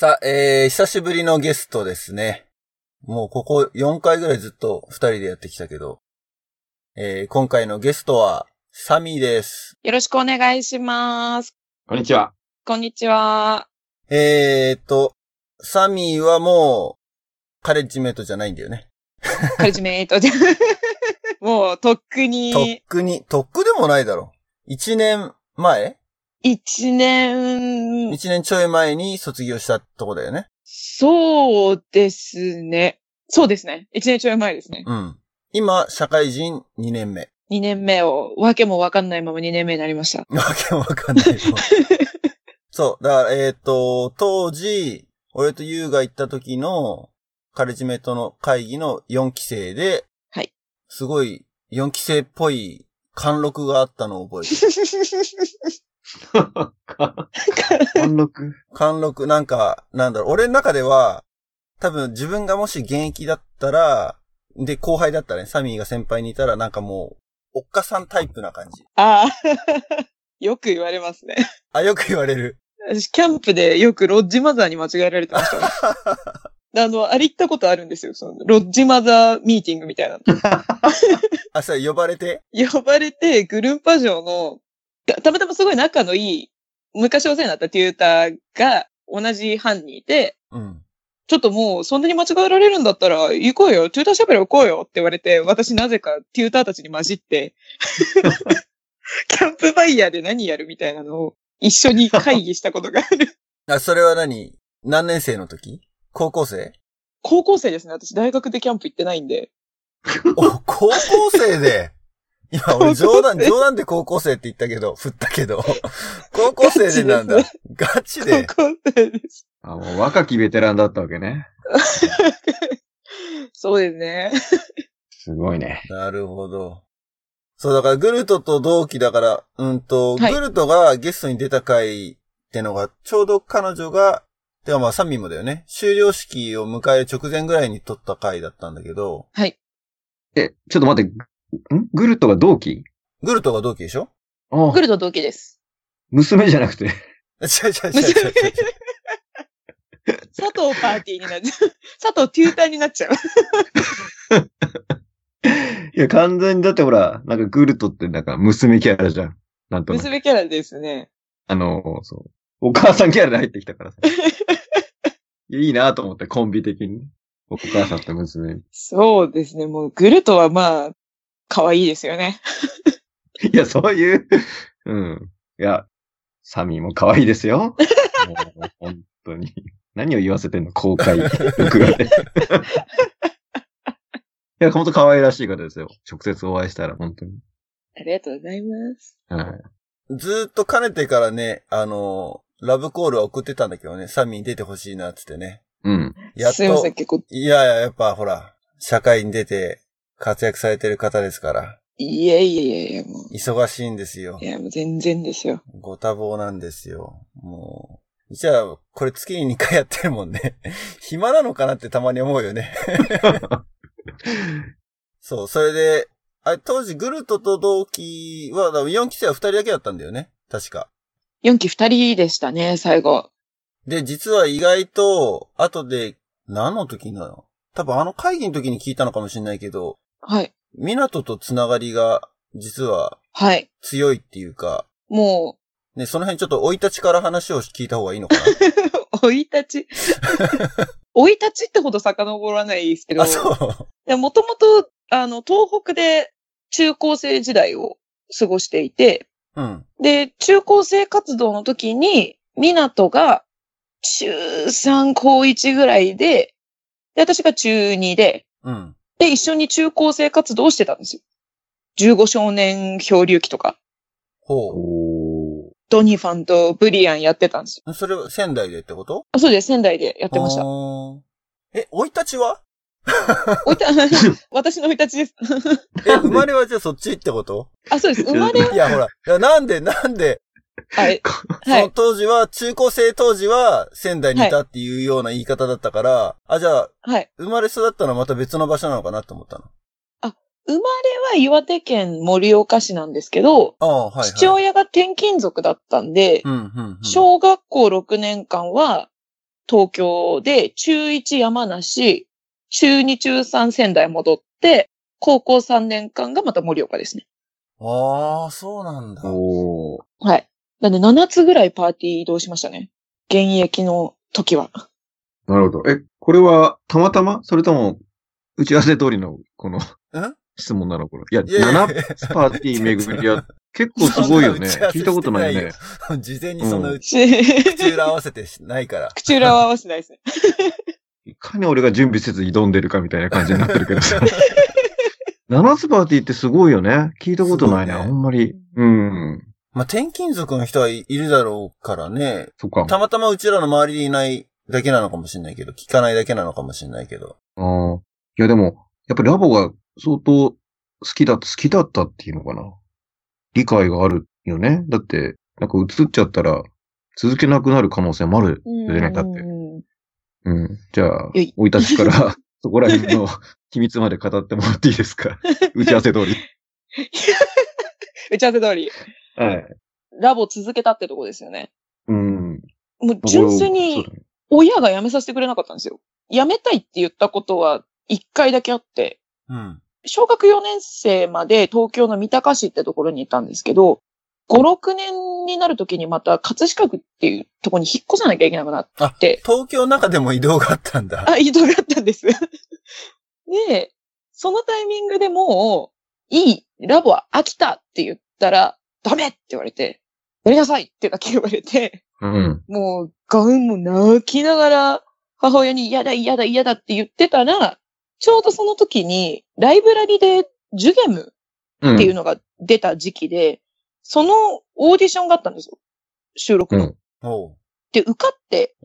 さあ、えー、久しぶりのゲストですね。もうここ4回ぐらいずっと2人でやってきたけど、えー、今回のゲストは、サミーです。よろしくお願いします。こんにちは。こんにちは。えーと、サミーはもう、カレッジメイトじゃないんだよね。カレッジメイトで。もう、とっくとっに、くに、とっくでもないだろ。1年前一年、?1 年ちょい前に卒業したとこだよね。そうですね。そうですね。一年ちょい前ですね。うん。今、社会人2年目。二年目を、わけもわかんないまま二年目になりました。わけわかんないよ。そう。だから、えっ、と、当時、俺と優が行った時の、カレッジメイトの会議の4期生で、はい。すごい、4期生っぽい貫禄があったのを覚えてる。貫禄？貫禄、なんか、なんだろう、俺の中では、多分自分がもし現役だったら、で、後輩だったらね、サミーが先輩にいたら、なんかもう、おっかさんタイプな感じ。ああ。よく言われますね。あ、よく言われる。私、キャンプでよくロッジマザーに間違えられてましたもん。あの、あれ行ったことあるんですよ。その、ロッジマザーミーティングみたいなの。あ、それ呼ばれて？呼ばれて、グルンパ城の、たたまたますごい仲のいい、昔お世話になったテューターが同じ班にいて、うん。ちょっともうそんなに間違えられるんだったら行こうよ、テューターシャベル行こうよって言われて、私なぜかテューターたちに混じって、キャンプファイヤーで何やるみたいなのを一緒に会議したことがある。あ、それは何？何年生の時？高校生？高校生ですね。私大学でキャンプ行ってないんで。お、高校生で？今俺冗談、冗談で高校生って言ったけど、振ったけど、高校生でなんだ？ガチで。高校生です。あ、もう若きベテランだったわけね。そうですね。すごいね。なるほど。そう、だからグルトと同期だから、うんと、はいグルトがゲストに出た回ってのが、ちょうど彼女が、てかまあサミーもだよね。修了式を迎える直前ぐらいに撮った回だったんだけど、え、ちょっと待って。ん？グルトが同期？グルトが同期でしょ？あグルト同期です。娘じゃなくて。違う違う違う違う。佐藤パーティーになっちゃう。佐藤テューターになっちゃう。いや、完全にだってほら、なんかグルトってなんか娘キャラじゃん。なんと。娘キャラですね。あの、そう。お母さんキャラで入ってきたからさ。いやいいなと思って、コンビ的に。お母さんと娘。そうですね。もう、グルトはまあ、可愛いですよね。いや、そういう、うん。いや、サミーも可愛いですよ。もう本当に。何を言わせてんの？公開録画で。いや、本当可愛らしい方ですよ。直接お会いしたら、本当に。ありがとうございます。はい。ずーっとかねてからね、あの、ラブコールは送ってたんだけどね、サミーに出てほしいなってってね。うん。やっとすいません、、結構、いやいや、やっぱほら、社会に出て活躍されてる方ですから、いえいえいえいえ、も忙しいんですよう。い。や、もう全然ですよ。ご多忙なんですよ。もう。じゃあ、これ月に2回やってるもんね。暇なのかなってたまに思うよね。そう、それで、あれ、当時グルトと同期は、だ4期生は2人だけだったんだよね。確か。4期2人でしたね、最後。で、実は意外と、後で、何の時なの？多分あの会議の時に聞いたのかもしれないけど、はい。港とつながりが、実ははい。強いっていうか、もね、その辺ちょっと生い立ちから話を聞いた方がいいのかな？う、追い立ち？追い立ちってほど遡らないですけど、あ、そう。もともと、あの、東北で中高生時代を過ごしていて、うん。で、中高生活動の時に、港が中3、高1ぐらいで、で、私が中2で、うん。で、一緒に中高生活動をしてたんですよ。15少年漂流記とか、ほおー。ドニファンとブリアンやってたんですよ。う。それは仙台でってこと？あそうです、仙台でやってました。え、生い立ちは？おいた、私の生い立ちです。え、生まれはじゃあそっちってこと？あ、そうです。生まれは、いや、ほら。いや、なんで、なんで、はい。そのはい。当時は、中高生当時は仙台にいたっていうような言い方だったから、あ、じゃあ、はい。生まれ育ったのはまた別の場所なのかなと思ったの？生まれは岩手県盛岡市なんですけど、ああ、はい、はい。父親が転勤族だったんで、うん、うん、うん。小学校6年間は東京で、中1山梨、中2中3仙台戻って、高校3年間がまた盛岡ですね。ああ、そうなんだ。おー。はい。なんで7つぐらいパーティー移動しましたね。現役の時は。なるほど。え、これはたまたま？それとも、打ち合わせ通りの、この、ん質問なの？これ。いや、いやいや7つパーティー巡りは、結構すごいよね。聞いたことないよね。事前にそんなううんち、口裏合わせてないから。口裏は合わせないですね。いかに俺が準備せず挑んでるかみたいな感じになってるけどさ。7つパーティーってすごいよね。聞いたことないね。すごいねあんまり。うん。まあ、転勤族の人はいいるだろうからね。そっか。たまたまうちらの周りにいないだけなのかもしれないけど、聞かないだけなのかもしれないけど。ああ。いやでも、やっぱりラボが相当好きだ、好きだったっていうのかな。理解があるよね。だって、なんか映っちゃったら、続けなくなる可能性もある。うんねだってうんうん。じゃあ生い立ちから、そこら辺の秘密まで語ってもらっていいですか？打ち合わせ通り。打ち合わせ通り、はい。ラボ続けたってとこですよね。うん。もう純粋に親が辞めさせてくれなかったんですよ。辞めたいって言ったことは一回だけあって、うん。小学4年生まで東京の三鷹市ってところにいたんですけど、5、6年になるときにまた葛飾区っていうところに引っ越さなきゃいけなくなって、東京の中でも移動があったんだ。あ、移動があったんです。で、そのタイミングでもう、いい、ラボは飽きたって言ったら、ダメって言われて、やりなさいってだけ言われて、うん。もう、ガウンも泣きながら、母親に嫌だ嫌だ嫌だって言ってたら、ちょうどその時に、ライブラリでジュゲムうん。っていうのが出た時期で、そのオーディションがあったんですよ。収録の。うんで、受かって、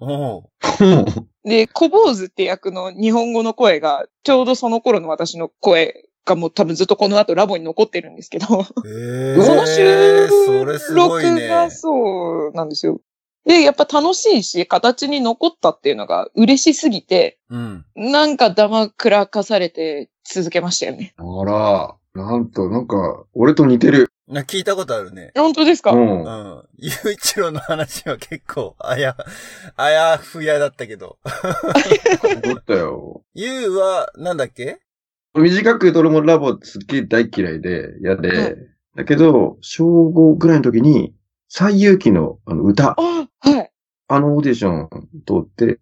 で、小坊主って役の日本語の声が、ちょうどその頃の私の声がもう多分ずっとこの後ラボに残ってるんですけど、えー、その収録ね。がそうなんですよ。で、やっぱ楽しいし、形に残ったっていうのが嬉しすぎて、うん。なんかダマくらかされて続けましたよね。あら、なんと、なんか、俺と似てる。な聞いたことあるね。本当ですか、うんう。ん。ゆういちろうの話は結構、あや、あやふやだったけど。思ったよ。ゆうは、なんだっけ？短く言うと俺もラボすっげえ大嫌いで、嫌で、はいだけど、小5ぐらいの時に、最勇気のあの歌、あ、はい。あのオーディション通って、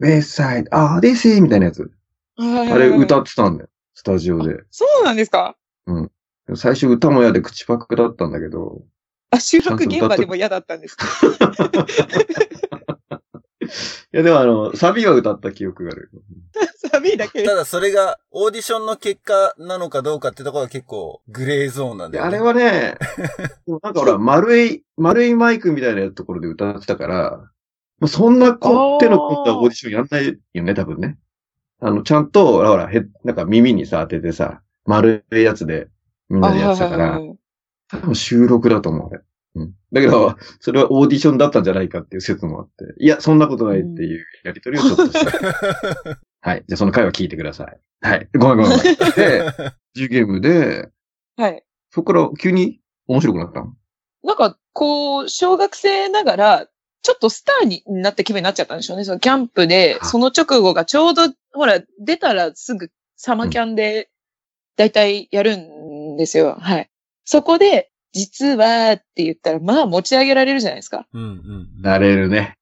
ウェイサイド、あーデシーみたいなやつ。ああれ歌ってたんだよ。スタジオで。そうなんですか？最初歌も嫌で口パクだったんだけど、あ、収録現場でも嫌だったんですか？いやでもあの、サビは歌った記憶がある。サビだけ？ただそれが、オーディションの結果なのかどうかってところは結構、グレーゾーンなんだよ、ね。であれはね、なんかほら、丸い、丸いマイクみたいなところで歌ってたから、もうそんなこ手の込んだオーディションやんないよね、多分ね。あの、ちゃんと、ほらほら、へ、なんか耳にさ、当ててさ、丸いやつで、みんなでやってたから、い。多分収録だと思う、俺。うん。だけど、それはオーディションだったんじゃないかっていう説もあって。いや、そんなことないっていうやりとりをちょっとした。はい。じゃあその回は聞いてください。はい。ごめんごめんごめん。で、10ゲームで、はい。そこから急に面白くなったのなんか、こう、小学生ながら、ちょっとスターになった気分になっちゃったんでしょうね。そのキャンプで、あその直後がちょうど、ほら、出たらすぐサマキャンで、だいたいやるんですよ。はい。そこで、実はって言ったら、まあ持ち上げられるじゃないですか。うんうん。なれるね。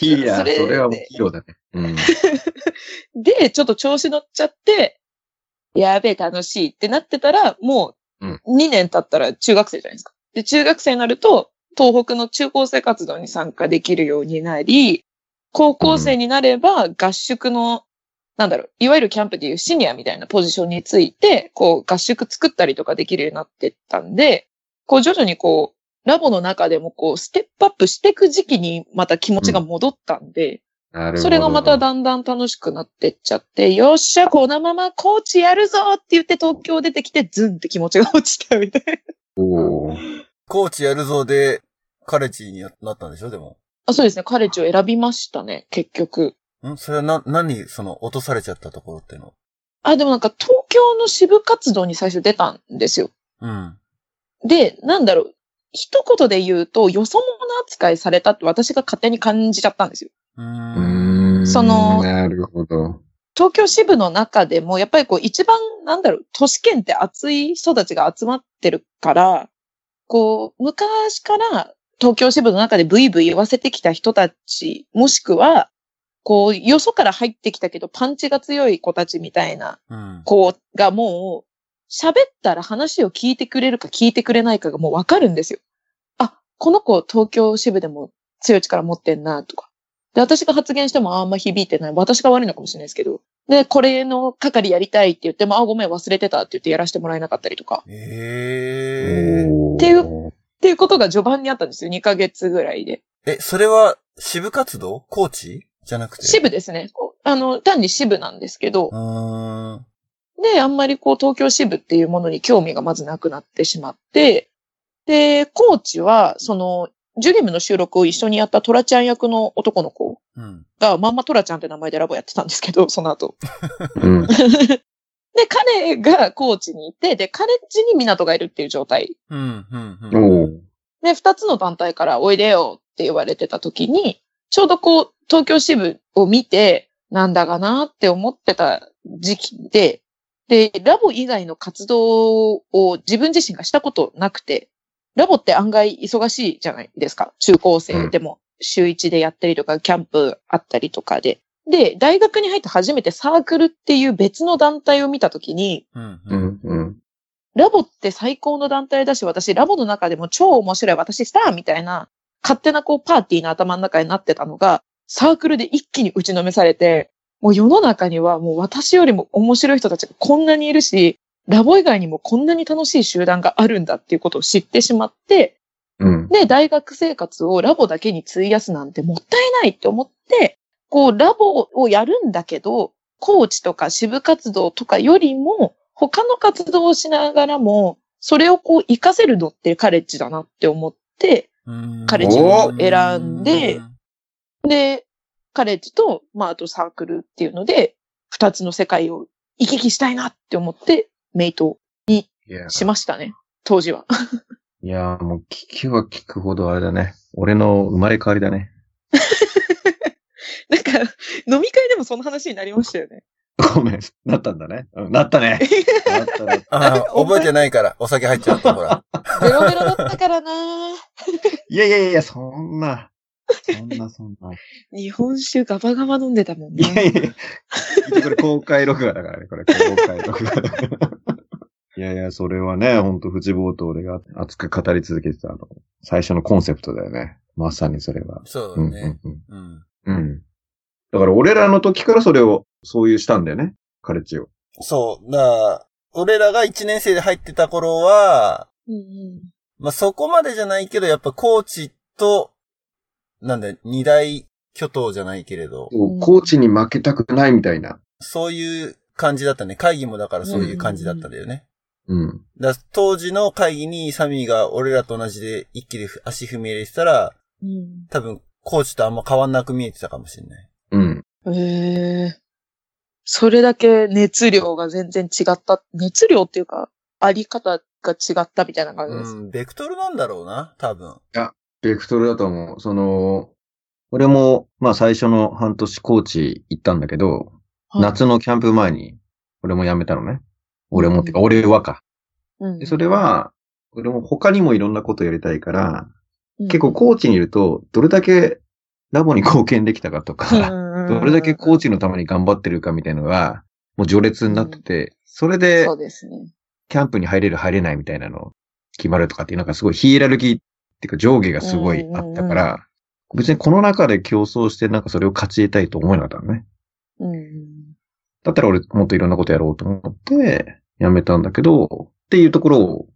いや、そそれれはもうヒーローだね。うん。で、ちょっと調子乗っちゃって、やべえ、楽しいってなってたら、もううん、2年経ったら中学生じゃないですか。で、中学生になると、東北の中高生活動に参加できるようになり、高校生になれば合宿の、なんだろう、いわゆるキャンプでいうシニアみたいなポジションについて、こう合宿作ったりとかできるようになってったんで、こう徐々にこう、ラボの中でもこう、ステップアップしていく時期にまた気持ちが戻ったんで、なるほど。それがまただんだん楽しくなってっちゃって、よっしゃ、このままコーチやるぞって言って東京出てきて、ズンって気持ちが落ちたみたいな。おーコーチやるぞで、カレッジになったんでしょでも。あそうですね、カレッジを選びましたね、結局。ん？それはな、何、その、落とされちゃったところっていうの？あ、でもなんか東京の支部活動に最初出たんですよ。うん。で、なんだろう、一言で言うと、よそ者扱いされたって私が勝手に感じちゃったんですよ。うん。そのなるほど。東京支部の中でも、やっぱりこう一番、なんだろう、都市圏って熱い人たちが集まってるから、こう、昔から東京支部の中でブイブイ言わせてきた人たち、もしくは、こう、よそから入ってきたけどパンチが強い子たちみたいなうん。子がもう、喋ったら話を聞いてくれるか聞いてくれないかがもうわかるんですよ。あ、この子東京支部でも強い力持ってんな、とか。で、私が発言してもあんま響いてない。私が悪いのかもしれないですけど。で、これの係やりたいって言っても、あ、ごめん忘れてたって言ってやらせてもらえなかったりとか。えおーっていうっていうことが序盤にあったんですよ。2ヶ月ぐらいで。え。え、それは支部活動？コーチ？じゃなくて？支部ですね。あの、単に支部なんですけど。で、あんまりこう東京支部っていうものに興味がまずなくなってしまって、で、コーチは、その、ジュゲムの収録を一緒にやったトラちゃん役の男の子うん。が、まんまトラちゃんって名前でラボやってたんですけど、その後。うん。で、彼がコーチにいて、で、カレッジに港がいるっていう状態。うん。うん。うん。で、二つの団体からおいでよって言われてた時に、ちょうどこう、東京支部を見て、なんだかなって思ってた時期で、で、ラボ以外の活動を自分自身がしたことなくて、ラボって案外忙しいじゃないですか。中高生でも週一でやったりとか、キャンプあったりとかで。で、大学に入って初めてサークルっていう別の団体を見たときに、うん。う。ん。うん。ラボって最高の団体だし、私、ラボの中でも超面白い、私スターみたいな、勝手なこうパーティーの頭の中になってたのが、サークルで一気に打ちのめされて、もう世の中にはもう私よりも面白い人たちがこんなにいるし、ラボ以外にもこんなに楽しい集団があるんだっていうことを知ってしまって、うん。で、大学生活をラボだけに費やすなんてもったいないって思って、こう、ラボをやるんだけど、コーチとか支部活動とかよりも、他の活動をしながらも、それをこう、活かせるのってカレッジだなって思って、うん。カレッジを選んでで、カレッジと、まあ、あとサークルっていうので、二つの世界を行き来したいなって思って、メイトいや、しましたね。当時は。いやもう聞きは聞くほどあれだね。俺の生まれ変わりだね。なんか、飲み会でもその話になりましたよね。ごめん。なったんだね。うんなったね。なったなったあー 覚えてないから、お酒入っちゃった、ほら。ベロベロだったからな いやいやいや、そんな。そんな、そんな。日本酒ガバガバ飲んでたもんいね。やいやいや。これ公開録画だからね、これ公開録画だから。いやいや、それはね、ほんと、藤坊と俺が熱く語り続けてたあの、最初のコンセプトだよね。まさにそれは。うん、そうだね。うん、うん。うん。うん。だから俺らの時からそれを、そういうしたんだよね。カレッジを。そう。だから、俺らが1年生で入ってた頃は、うんうんまあ、そこまでじゃないけど、やっぱコーチと、なんだよ、二大巨頭じゃないけれど、うんコーチに負けたくないみたいな。そういう感じだったね。会議もだからそういう感じだったんだよね。うん。だから当時の会議にサミーが俺らと同じで一気で足踏み入れてたら、うん多分コーチとあんま変わんなく見えてたかもしれない。うん。へえ。それだけ熱量が全然違った。熱量っていうか、あり方が違ったみたいな感じです。うん、ベクトルなんだろうな、多分。ベクトルだと思う。その、俺も、まあ最初の半年コーチ行ったんだけど、はい夏のキャンプ前に、俺も辞めたのね。俺もうんってか、俺はか。うんでそれは、俺も他にもいろんなことやりたいから、うん結構コーチにいると、どれだけラボに貢献できたかとか、どれだけコーチのために頑張ってるかみたいなのが、もう序列になってて、それでそうですね。キャンプに入れる入れないみたいなの決まるとかっていう、なんかすごいヒエラルキーっていうか上下がすごいあったから、別にこの中で競争してなんかそれを勝ち得たいと思えなかったのね。うん。だったら俺もっといろんなことやろうと思って、やめたんだけど、っていうところを、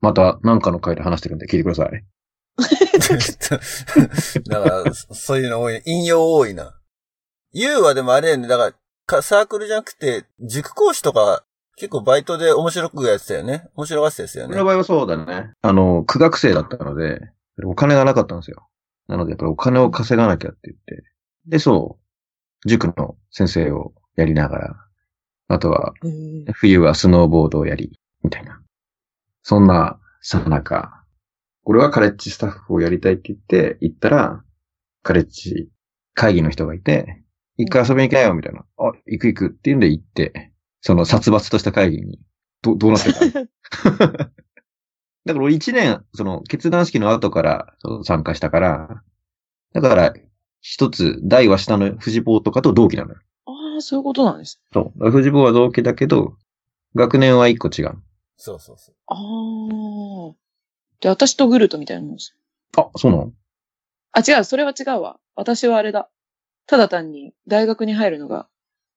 また何かの回で話してるんで聞いてください。だから、そそういうの多い。引用多いな。U はでもあれやね、だからか、サークルじゃなくて、塾講師とか、結構バイトで面白くやってたよね。面白がってたですよね俺の。場合はそうだね。あの、苦学生だったので、お金がなかったんですよ。なのでやっぱりお金を稼がなきゃって言って。で、そう、塾の先生をやりながら、あとは、うん冬はスノーボードをやり、みたいな。そんな、さなか、俺はカレッジスタッフをやりたいって言って、行ったら、カレッジ会議の人がいて、一回遊びに行けよ、みたいな。あ、行く行くって言うんで行って、その殺伐とした会議に、ど、どうなってた？だから俺一年、その決断式の後からその参加したから、だから、一つ、大は下の藤坊とかと同期なのよ。ああ、そういうことなんです。そう。藤坊は同期だけど、学年は一個違う。そうそうそう。ああ。で、私とグルトみたいなもんです。あ、そうなの？あ、違う、それは違うわ。私はあれだ。ただ単に大学に入るのが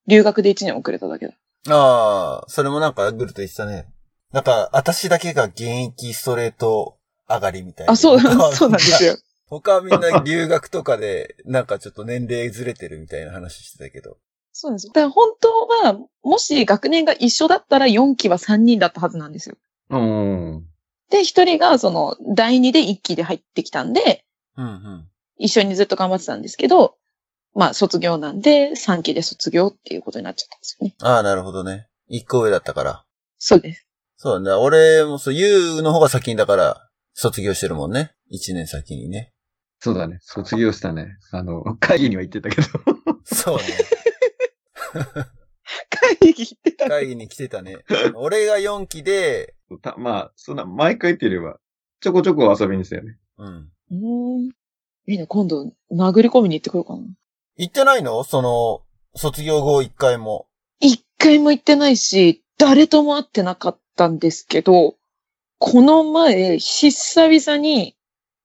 留学で1年遅れただけだ。ああ、それもなんかグルと言ってたね。なんか、私だけが現役ストレート上がりみたいな。あ、そう、そうなんですよ。他はみんな留学とかで、なんかちょっと年齢ずれてるみたいな話してたけど。そうなんですよ。だから本当は、もし学年が一緒だったら4期は3人だったはずなんですよ。うん。で、1人がその第2で1期で入ってきたんで、うんうん。一緒にずっと頑張ってたんですけど、まあ卒業なんで3期で卒業っていうことになっちゃったんですよね。ああ、なるほどね。一個上だったから。そうです。そうだね。俺もそう、ユウの方が先にだから、卒業してるもんね。一年先にね。そうだね。卒業したね。あの、会議には行ってたけど。そうね。会議行ってた。会議に来てたね。俺が4期で、たまあ、そんな、毎回っていうよりは、ちょこちょこ遊びにしたよね。うん。うーん。いいね、今度、殴り込みに行ってこようかな。行ってないの？その、卒業後一回も。一回も行ってないし、誰とも会ってなかったんですけど、この前、久々に、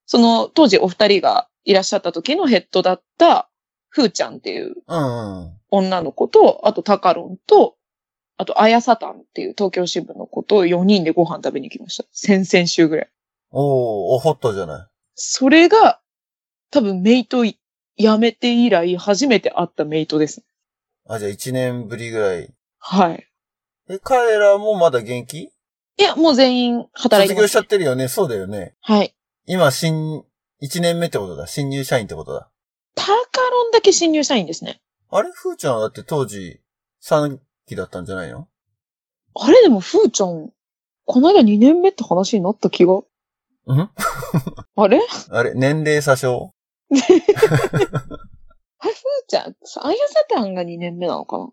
その、当時お二人がいらっしゃった時のヘッドだった、ふーちゃんっていううんうん。女の子と、あとタカロンと、あと、あやさたんっていう東京支部の子と4人でご飯食べに行きました。先々週ぐらい。おー、おホットじゃない。それが、多分メイトい辞めて以来初めて会ったメイトです。あ、じゃあ1年ぶりぐらい。はい。え、彼らもまだ元気？いや、もう全員働いてます。卒業しちゃってるよね。そうだよね。はい。今、新、1年目ってことだ。新入社員ってことだ。タカロンだけ新入社員ですね。あれ？ふーちゃんはだって当時、3期だったんじゃないの？あれでも、ふーちゃん、この間2年目って話になった気が。うん？あれ？あれ年齢詐称？あれ、ふーちゃん、あやさたんが2年目なのかな？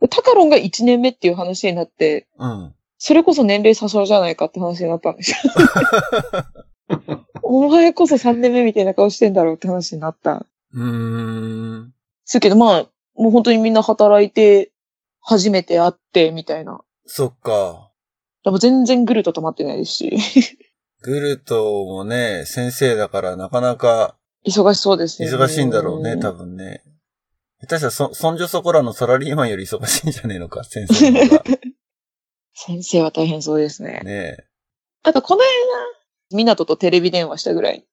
でタカロンが1年目っていう話になって、うん。それこそ年齢詐称じゃないかって話になったんですよ。お前こそ3年目みたいな顔してんだろうって話になった。うーん。すけど、まあ、もう本当にみんな働いて、初めて会って、みたいな。そっか。でも全然グルト止まってないですし。グルトもね、先生だからなかなか忙しそうですね。忙しいんだろうね、多分ね。下手したらそ、そんじょそこらのサラリーマンより忙しいんじゃねえのか、先生の方が。先生は大変そうですね。ねあと、この間、ミナトとテレビ電話したぐらい。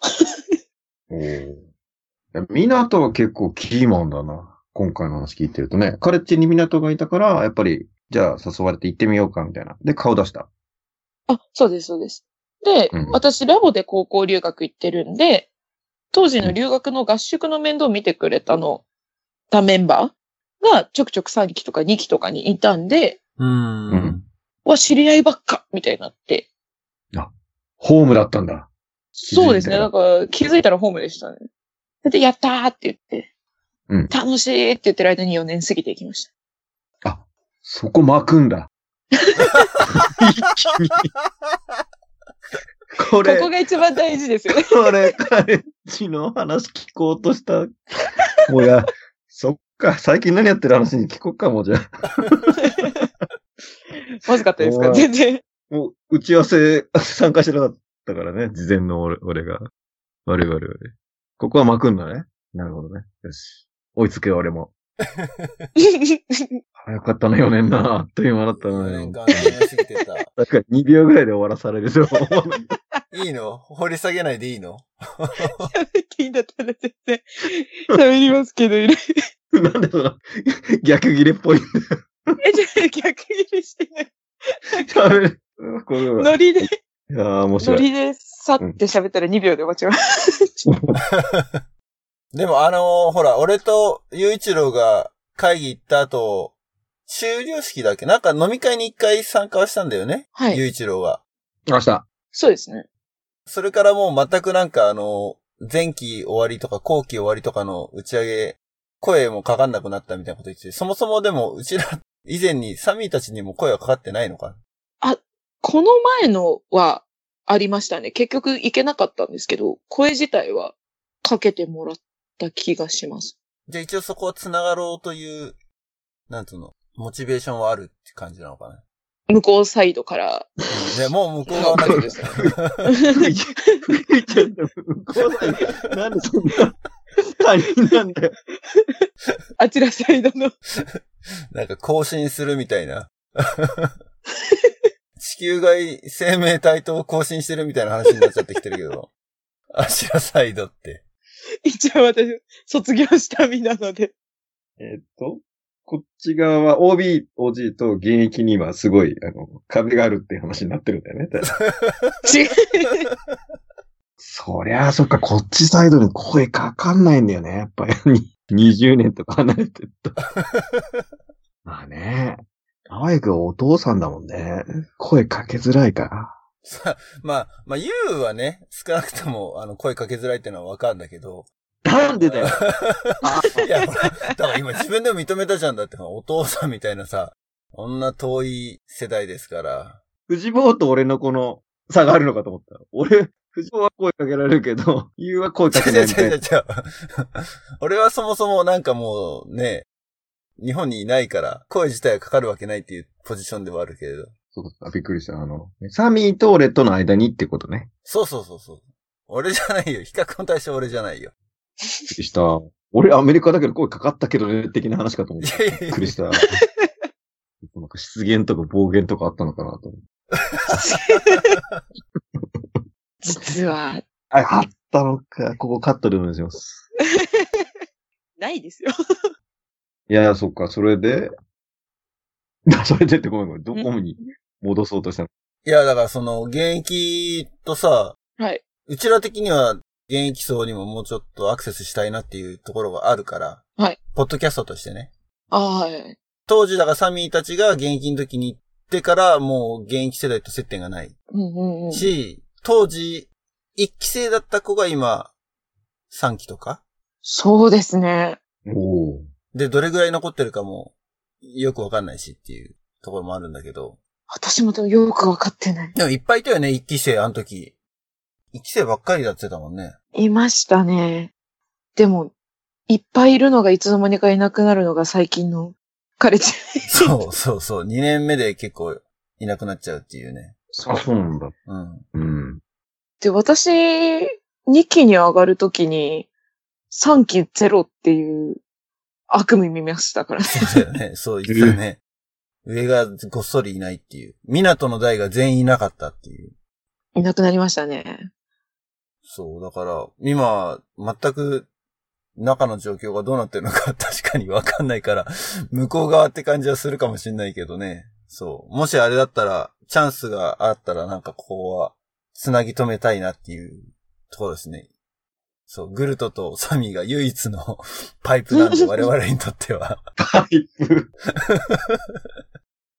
おお。港は結構キーマンだな。今回の話聞いてるとね。彼っちに港がいたから、やっぱり、じゃあ誘われて行ってみようか、みたいな。で、顔出した。あ、そうです、そうです。で、うん私、ラボで高校留学行ってるんで、当時の留学の合宿の面倒を見てくれたの、たメンバーがちょくちょく3期とか2期とかにいたんで、うーん。うんわ、知り合いばっかみたいになって。ホームだったんだ。そうですね。気づいなんか、気づいたらホームでしたね。で、やったーって言って、うん楽しいって言ってる間に4年過ぎていきました。そこ巻くんだ。こ これ、こが一番大事ですよね。これ、彼っちの話聞こうとした。もうや、そっか、最近何やってる話に聞こうかも、じゃあ。まずかったですか？全然。もう、打ち合わせ参加してなかったからね、事前の俺俺が。悪い悪い悪い。ここは巻くんだね。なるほどね。よし。追いつけよ、俺も。早かったな、4年な。あっという間だったな。年間過ぎてた。だから2秒ぐらいで終わらされるよ。いいの？掘り下げないでいいの？喋っていいんだったら全然喋りますけど、いる。なんでその、逆切れっぽいんだえ、じゃあ逆切れしてない。喋る。これは。ノリで、いやー、面ノ白い。リでさって喋ったら2秒で終わっちゃう。でもあのーほら、俺と雄一郎が会議行った後、終了式だっけ？なんか飲み会に一回参加はしたんだよね？はい。雄一郎が。明日。そうですね。それからもう全くなんかあの、前期終わりとか後期終わりとかの打ち上げ声もかかんなくなったみたいなこと言ってて、そもそもでも、うちら、以前にサミーたちにも声はかかってないのか？この前のはありましたね。結局行けなかったんですけど、声自体はかけてもらった気がします。じゃあ一応そこは繋がろうという、なんつうの、モチベーションはあるって感じなのかな？向こうサイドから。うん。ね、もう向こう側だけです向こうさんなんでそんな他人なんだよ。あちらサイドの。なんか更新する。みたいな。地球外生命体と更新してる。みたいな話になっちゃってきてる。けど。アシラサイドって。一応私、卒業した身なので。えっと、こっち側は OB、OG と現役にはすごい、あの、壁があるっていう話になってるんだよね。そりゃあ、そっか、こっちサイドに声かかんないんだよね。やっぱり、20年とか離れてると。まあね。可愛くお父さんだもんね。声かけづらいから。さまあ、まあ、ユウはね、少なくとも、あの、声かけづらいっていうのはわかるんだけど。なんでだよ。いや、ほら、だから今自分でも認めたじゃんだって、お父さんみたいなさ、こんな遠い世代ですから。藤坊と俺のこの差があるのかと思った。俺、藤坊は声かけられるけど、ユウは声かけないみたいな。違う違う違う。俺はそもそもなんかもうね、日本にいないから、声自体がかかるわけないっていうポジションではあるけれど。そうか、びっくりした。あの、サミーと俺との間にってことね。そうそうそうそう。俺じゃないよ。比較の対象俺じゃないよ。びっくりした。俺アメリカだけど声かかったけどね、的な話かと思った。びっくりした。なんか失言とか暴言とかあったのかなと思って。実は、あ、あったのか。ここカットでお願いします。ないですよ。いや、そっか、それで、だ それでってごめんごめん。どこに？戻そうとしたのいや、だからその、現役とさ、はい。うちら的には、現役層にももうちょっとアクセスしたいなっていうところがあるから。はい。ポッドキャストとしてね。あはい。当時だからサミーたちが現役の時に行ってから、もう現役世代と接点がない。うんうんうん。し、当時、一期生だった子が今、三期とか？そうですね。おお。で、どれぐらい残ってるかも、よくわかんないしっていうところもあるんだけど。私もでもよくわかってない。でもいっぱいいたよね、一期生、あの時。一期生ばっかりだってたもんね。いましたね。でも、いっぱいいるのがいつの間にかいなくなるのが最近の彼氏。そうそうそう。2年目で結構いなくなっちゃうっていうね。あ、そうなんだ。うん。うん。で、私、2期に上がるときに、3期ゼロっていう悪夢見ましたからね。そうだよね。そう言ってたね。上がごっそりいないっていう。港の代が全員いなかったっていう。いなくなりましたね。そう、だから、今、全く、中の状況がどうなってるのか 確かにわかんないから、向こう側って感じはするかもしんないけどね。そう。もしあれだったら、チャンスがあったらなんかここは、つなぎ止めたいなっていうところですね。そう、グルトとサミーが唯一の パイプなんで我々にとっては。パイプ。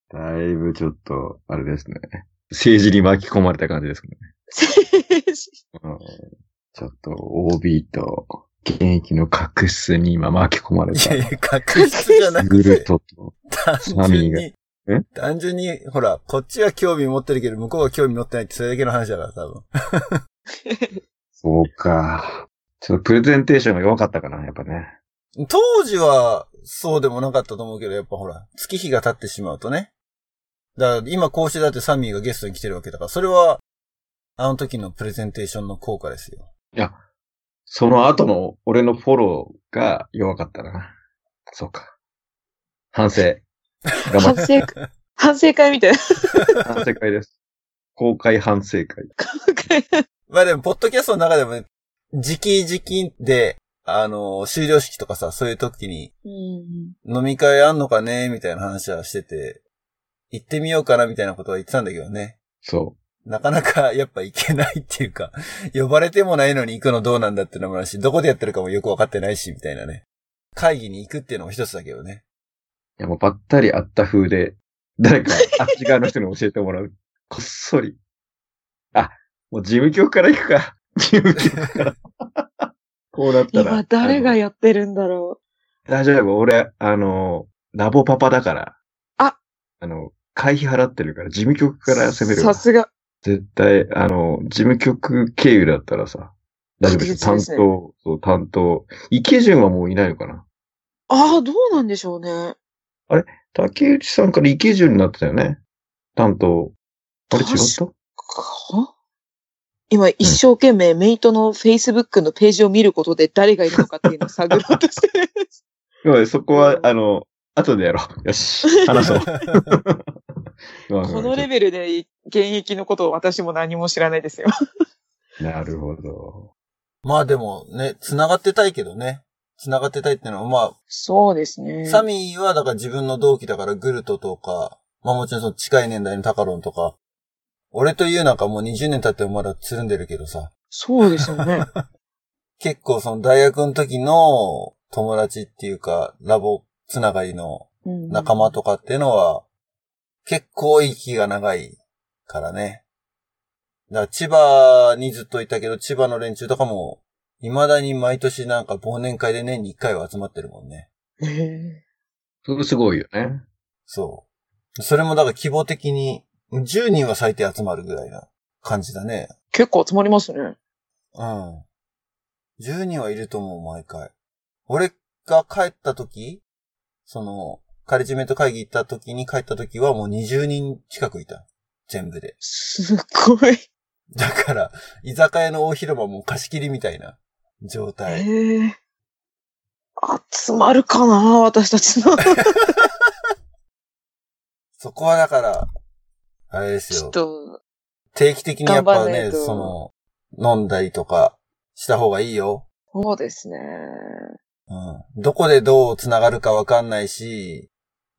だいぶちょっと、あれですね。政治に巻き込まれた感じですね。うんちょっと OB と現役の確執に今巻き込まれたいや。いや、確執じゃなくグルて、トと。単サミーが単純に、ほら、こっちは興味持ってるけど、向こうは興味持ってないってそれだけの話だから、多分。そうか。ちょっとプレゼンテーションが弱かったかな、やっぱね。当時は、そうでもなかったと思うけど、やっぱほら、月日が経ってしまうとね。だから、今こうしてだってサミーがゲストに来てるわけだから、それは、あの時のプレゼンテーションの効果ですよ。いや、その後の俺のフォローが弱かったな。そうか。反省。頑張反っ省、反省会みたいな。て。反省会です。公開反省会。まあでも、ポッドキャストの中でもね、時期時期で、あの、終了式とかさ、そういう時に、うん飲み会あんのかね？みたいな話はしてて、行ってみようかな？みたいなことは言ってたんだけどね。そなかなかやっぱ行けないっていうか、呼ばれてもないのに行くのどうなんだってのもあるし、どこでやってるかもよくわかってないし、みたいなね。会議に行くっていうのも一つだけどね。う。いや、もうばったり会った風で、誰かあっち側の人に教えてもらう。こっそり。あ、もう事務局から行くか。こうなったら。今誰がやってるんだろ大丈夫？俺、あの、ラボパパだから。ああの、会費払ってるから、事務局から攻めるわさ。すが。絶対、あの、事務局経由だったらさ、大丈夫ですね当、そう、担当。池順はもういないのかな？ああ、どうなんでしょうね。竹内さんから池順になってたよね？担当。あれ違った？か？今一生懸命メイトの Facebook のページを見ることで誰がいるのかっていうのを探ろうとしてる。要はそこは、あの、後でやろう。よし。話そう。このレベルで現役のことを私も何も知らないですよ。なるほど。まあでもね、繋がってたいけどね。繋がってたいってのは、まそうですあ、ね。サミーはだから自分の同期だからグルトとか、まあもちろんその近い年代のタカロンとか、俺というなんかもう20年経ってもまだつるんでるけどさ、そうですよね。結構その大学の時の友達っていうか、ラボつながりのうん仲間とかっていうのは、結構息が長いからね。だから千葉にずっといたけど、千葉の連中とかも、未だに毎年なんか忘年会で年に一回は集まってるもんね。へえそれすごいよね。そう。それもだから規模的に、10人は最低集まるぐらいな感じだね。結構集まりますね。うん。10人はいると思う、毎回。俺が帰った時、その、カレッジメント会議行った時に帰った時はもう20人近くいた。全部で。すっごい。だから、居酒屋の大広場も貸し切りみたいな状態。へえ集まるかな私たちの。そこはだから、あれですよちょっ。と、定期的にやっぱね、その、飲んだりとかした方がいいよ。そうですね。うん。どこでどう繋がるかわかんないし、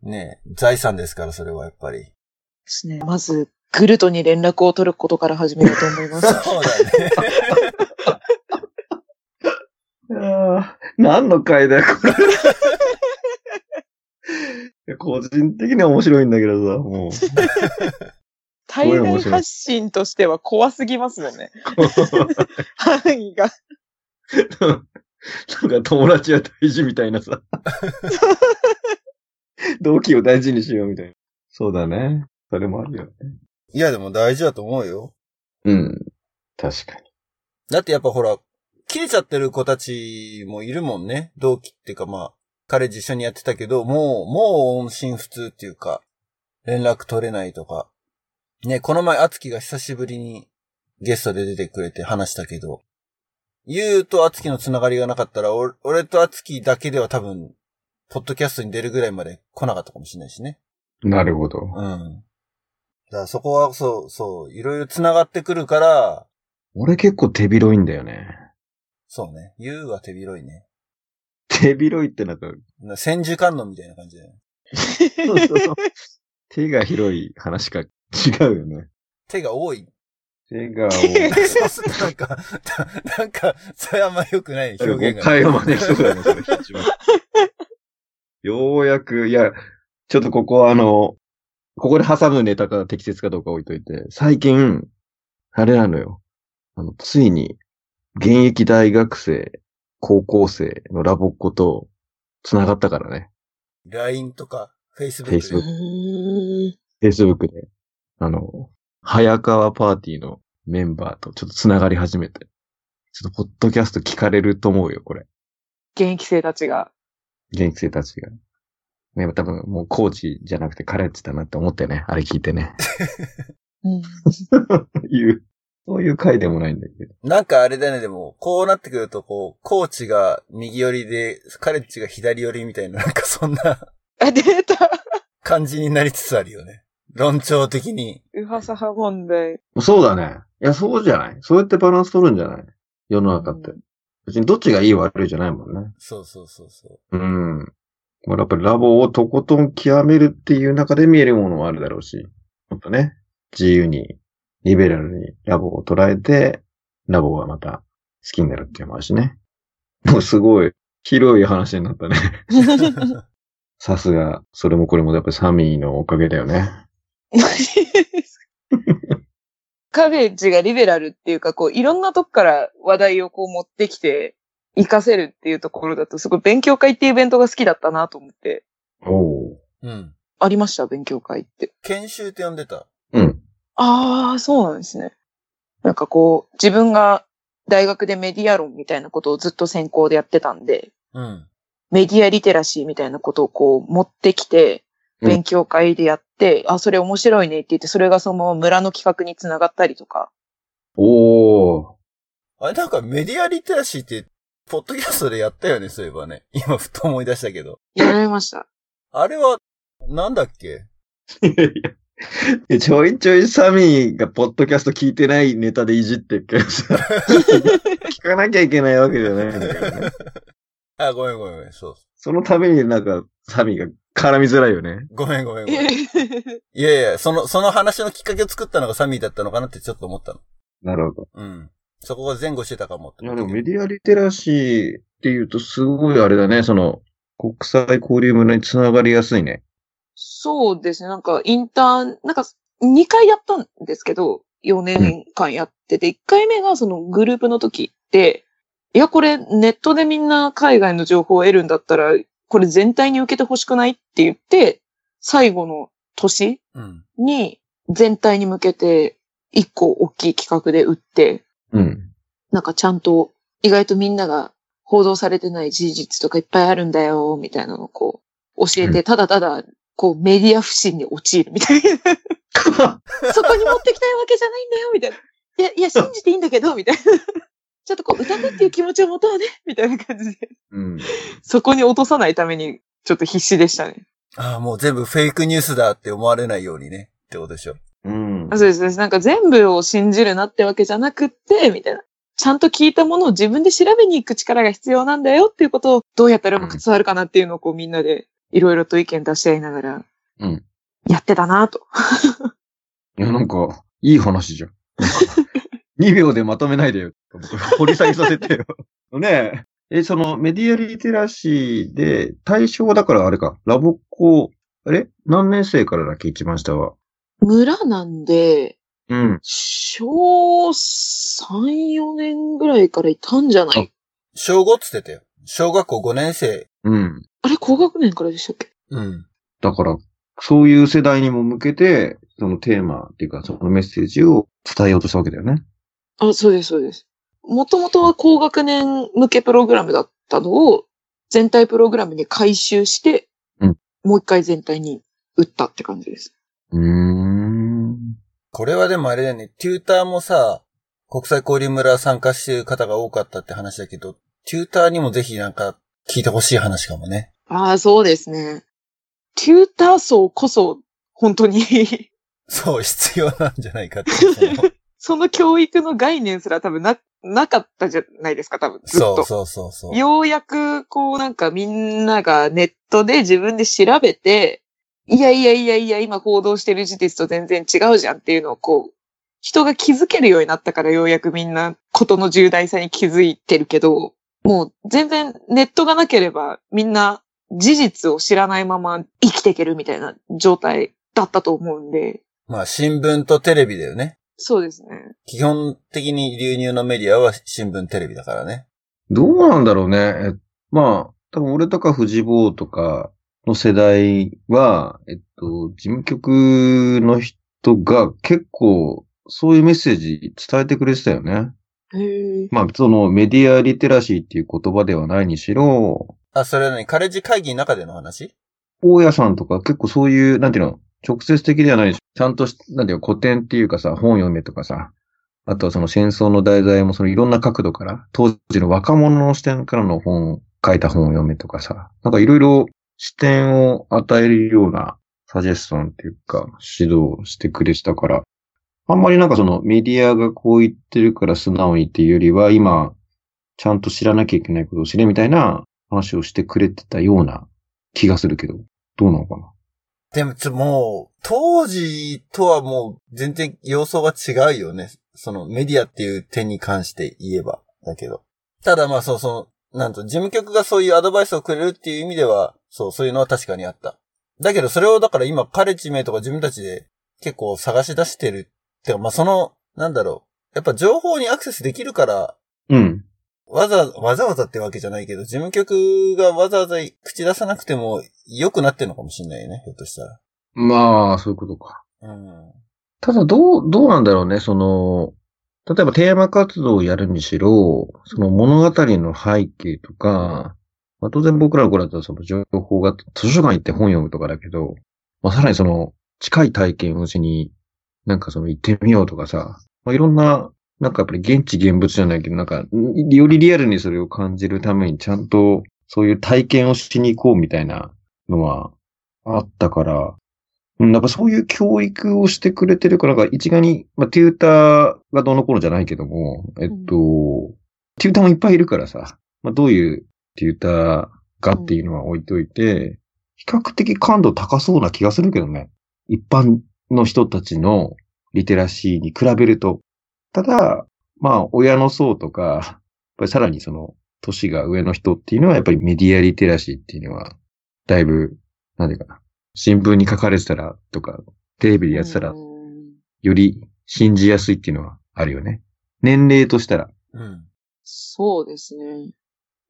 ね、財産ですから、それはやっぱり。ですね。まず、グルトに連絡を取ることから始めようと思いま そうす。だね。ああ、何の回だよ、これ。個人的には面白いんだけどさ、もう。対外発信としては怖すぎますよね。範囲が。なんか友達は大事みたいなさ。同期を大事にしようみたいな。そうだね。それもあるよね。いや、でも大事だと思うよ。うん。確かに。だってやっぱほら、切れちゃってる子たちもいるもんね。同期っていうかまあ、彼自緒にやってたけど、もう、もう音信不通っていうか、連絡取れないとか。ね、この前、あつきが久しぶりにゲストで出てくれて話したけど、ゆうとあつきのつながりがなかったら、お俺とあつきだけでは多分、ポッドキャストに出るぐらいまで来なかったかもしれないしね。なるほど。うん。だからそこはそう、そう、いろいろ繋がってくるから、俺結構手広いんだよね。そうね。ゆうは手広いね。手広いってなんか、な千手観音みたいな感じだよね。そうそうそう手が広い話か違うよね。手が多い。手がそうするとなんか、な なんか、それあんま良くない多い。表現が。会話まで人だね、それ一番。ようやく、いや、ちょっとここはあの、ここで挟むネタが適切かどうか置いといて、最近、あれなのよ。あの、ついに、現役大学生、高校生のラボっ子と繋がったからね。LINE とか、Facebook う Facebook Facebook で、あの、早川パーティーのメンバーとちょっと繋がり始めて、ちょっとポッドキャスト聞かれると思うよ、これ。現役生たちが。現役生たちが。ね、多分もうコーチじゃなくてカレッジだなって思ってね、あれ聞いてね。うん いう、そういう回でもないんだけど。なんかあれだね、でも、こうなってくると、こう、コーチが右寄りで、カレッジが左寄りみたいな、なんかそんなあ、出た感じになりつつあるよね。論調的に。うはさは問題。そうだね。いや、そうじゃない？そうやってバランス取るんじゃない？世の中って。別にどっちがいい悪いじゃないもんね。そうそうそうそう。うん。まあ、やっぱりラボをとことん極めるっていう中で見えるものもあるだろうし、もっとね、自由に、リベラルにラボを捉えて、ラボがまた好きになるっていうのもあるしね。もうすごい広い話になったね。さすが、それもこれもやっぱりサミーのおかげだよね。カレッジがリベラルっていうか、こう、いろんなとこから話題をこう持ってきて、活かせるっていうところだと、すごい勉強会っていうイベントが好きだったなと思って。おーうん。ありました、勉強会って。研修って呼んでた。うん。ああ、そうなんですね。なんかこう、自分が大学でメディア論みたいなことをずっと専攻でやってたんで、うん。メディアリテラシーみたいなことをこう持ってきて、うん勉強会でやって、あ、それ面白いねって言って、それがそのまま村の企画につながったりとか。おー。あれなんかメディアリテラシーって、ポッドキャストでやったよね、そういえばね。今ふと思い出したけど。やられました。あれは、なんだっけ？ちょいちょいサミーがポッドキャスト聞いてないネタでいじってるけどさ。聞かなきゃいけないわけじゃないんだからね。あ、ごめんごめんごめん。そう。そのためになんか、サミーが絡みづらいよね。ごめんごめんごめん。いやいや、その、その話のきっかけを作ったのがサミーだったのかなってちょっと思ったの。なるほど。うん。そこが前後してたかもっていや、思ったけど。でもメディアリテラシーっていうとすごいあれだね、その、国際交流村につながりやすいね。そうですね。なんか、インターン、なんか、2回やったんですけど、4年間やってて、1回目がそのグループの時って、いや、これネットでみんな海外の情報を得るんだったら、これ全体に受けてほしくないって言って、最後の年うん。に全体に向けて1個大きい企画で売って、うん。なんかちゃんと意外とみんなが報道されてない事実とかいっぱいあるんだよ、みたいなのをこう教えて、うんただただこうメディア不信に陥るみたいな。そこに持ってきたいわけじゃないんだよ、みたいな。いや、いや、信じていいんだけど、みたいな。ちょっとこう疑うっていう気持ちを持とうね、みたいな感じで。うん。そこに落とさないために、ちょっと必死でしたね。ああ、もう全部フェイクニュースだって思われないようにね。ってことでしょ。うんあ。そうですね。なんか全部を信じるなってわけじゃなくって、みたいな。ちゃんと聞いたものを自分で調べに行く力が必要なんだよっていうことをどうやったらうまく伝わるかなっていうのをこうみんなでいろいろと意見出し合いながら、うんやってたなと。いや、なんか、いい話じゃん。2秒でまとめないでよ。掘り下げさせてよ。ねえ。え、そのメディアリテラシーで、対象はだからあれか、ラボコ、あれ？何年生からだっけ？一番下は。村なんで、うん。小3、4年ぐらいからいたんじゃない？小5っつってたよ。小学校5年生。うん。あれ高学年からでしたっけ？うん。だから、そういう世代にも向けて、そのテーマっていうか、そのメッセージを伝えようとしたわけだよね。あ、そうです、そうです。もともとは高学年向けプログラムだったのを、全体プログラムに回収して、うんもう一回全体に打ったって感じです。うーん。これはでもあれだよね。テューターもさ、国際交流村参加してる方が多かったって話だけど、テューターにもぜひなんか聞いてほしい話かもね。ああ、そうですね。テューター層こそ、本当に、そう、必要なんじゃないかって その教育の概念すら多分な、なかったじゃないですか、多分。ずっと。そうそうそうそう。ようやく、こうなんかみんながネットで自分で調べて、いやいやいやいや、今報道してる事実と全然違うじゃんっていうのをこう、人が気づけるようになったからようやくみんなことの重大さに気づいてるけど、もう全然ネットがなければみんな事実を知らないまま生きていけるみたいな状態だったと思うんで、まあ新聞とテレビだよね。そうですね。基本的に流入のメディアは新聞テレビだからね。どうなんだろうね。えまあ、多分俺とか藤坊とかの世代は、えっと、事務局の人が結構そういうメッセージ伝えてくれてたよね。へえ。まあ、そのメディアリテラシーっていう言葉ではないにしろ、あ、それは何？カレッジ会議の中での話？大家さんとか結構そういう、なんていうの、直接的ではないでしょ、ちゃんとし、なんていう、古典っていうかさ、本読めとかさ、あとはその戦争の題材もそのいろんな角度から、当時の若者の視点からの本を書いた本を読めとかさ、なんかいろいろ視点を与えるようなサジェスションっていうか、指導してくれてたから、あんまりなんかそのメディアがこう言ってるから素直にっていうよりは、今、ちゃんと知らなきゃいけないことを知れみたいな話をしてくれてたような気がするけど、どうなのかな？でもちょ、もう、当時とはもう全然様相が違うよね。そのメディアっていう点に関して言えば。だけど。ただまあそう、その、なんと、事務局がそういうアドバイスをくれるっていう意味では、そう、そういうのは確かにあった。だけどそれをだから今、カレッジ名とか自分たちで結構探し出してる。ってかまあその、なんだろう。やっぱ情報にアクセスできるから、うん。わざ、わざわざってわけじゃないけど、事務局がわざわざ口出さなくても良くなってんのかもしんないね、ひょっとしたら。まあ、そういうことか。うん。ただ、どう、どうなんだろうね、その、例えばテーマ活動をやるにしろ、その物語の背景とか、まあ当然僕らの頃だったらその情報が図書館行って本読むとかだけど、まあさらにその近い体験をしに、なんかその行ってみようとかさ、まあいろんな、なんかやっぱり現地現物じゃないけど、なんか、よりリアルにそれを感じるためにちゃんとそういう体験をしに行こうみたいなのはあったから、うん、なんかそういう教育をしてくれてるから、なんか一概に、まあ、テューターがどのこうのじゃないけども、えっと、テューターもいっぱいいるからさ、まあ、どういうテューターかっていうのは置いといて、比較的感度高そうな気がするけどね。一般の人たちのリテラシーに比べると。ただ、まあ、親の層とか、やっぱりさらにその、年が上の人っていうのは、やっぱりメディアリテラシーっていうのは、だいぶ、なんていうかな。新聞に書かれてたらとか、テレビでやってたらう、んより信じやすいっていうのはあるよね。年齢としたら。うん。そうですね。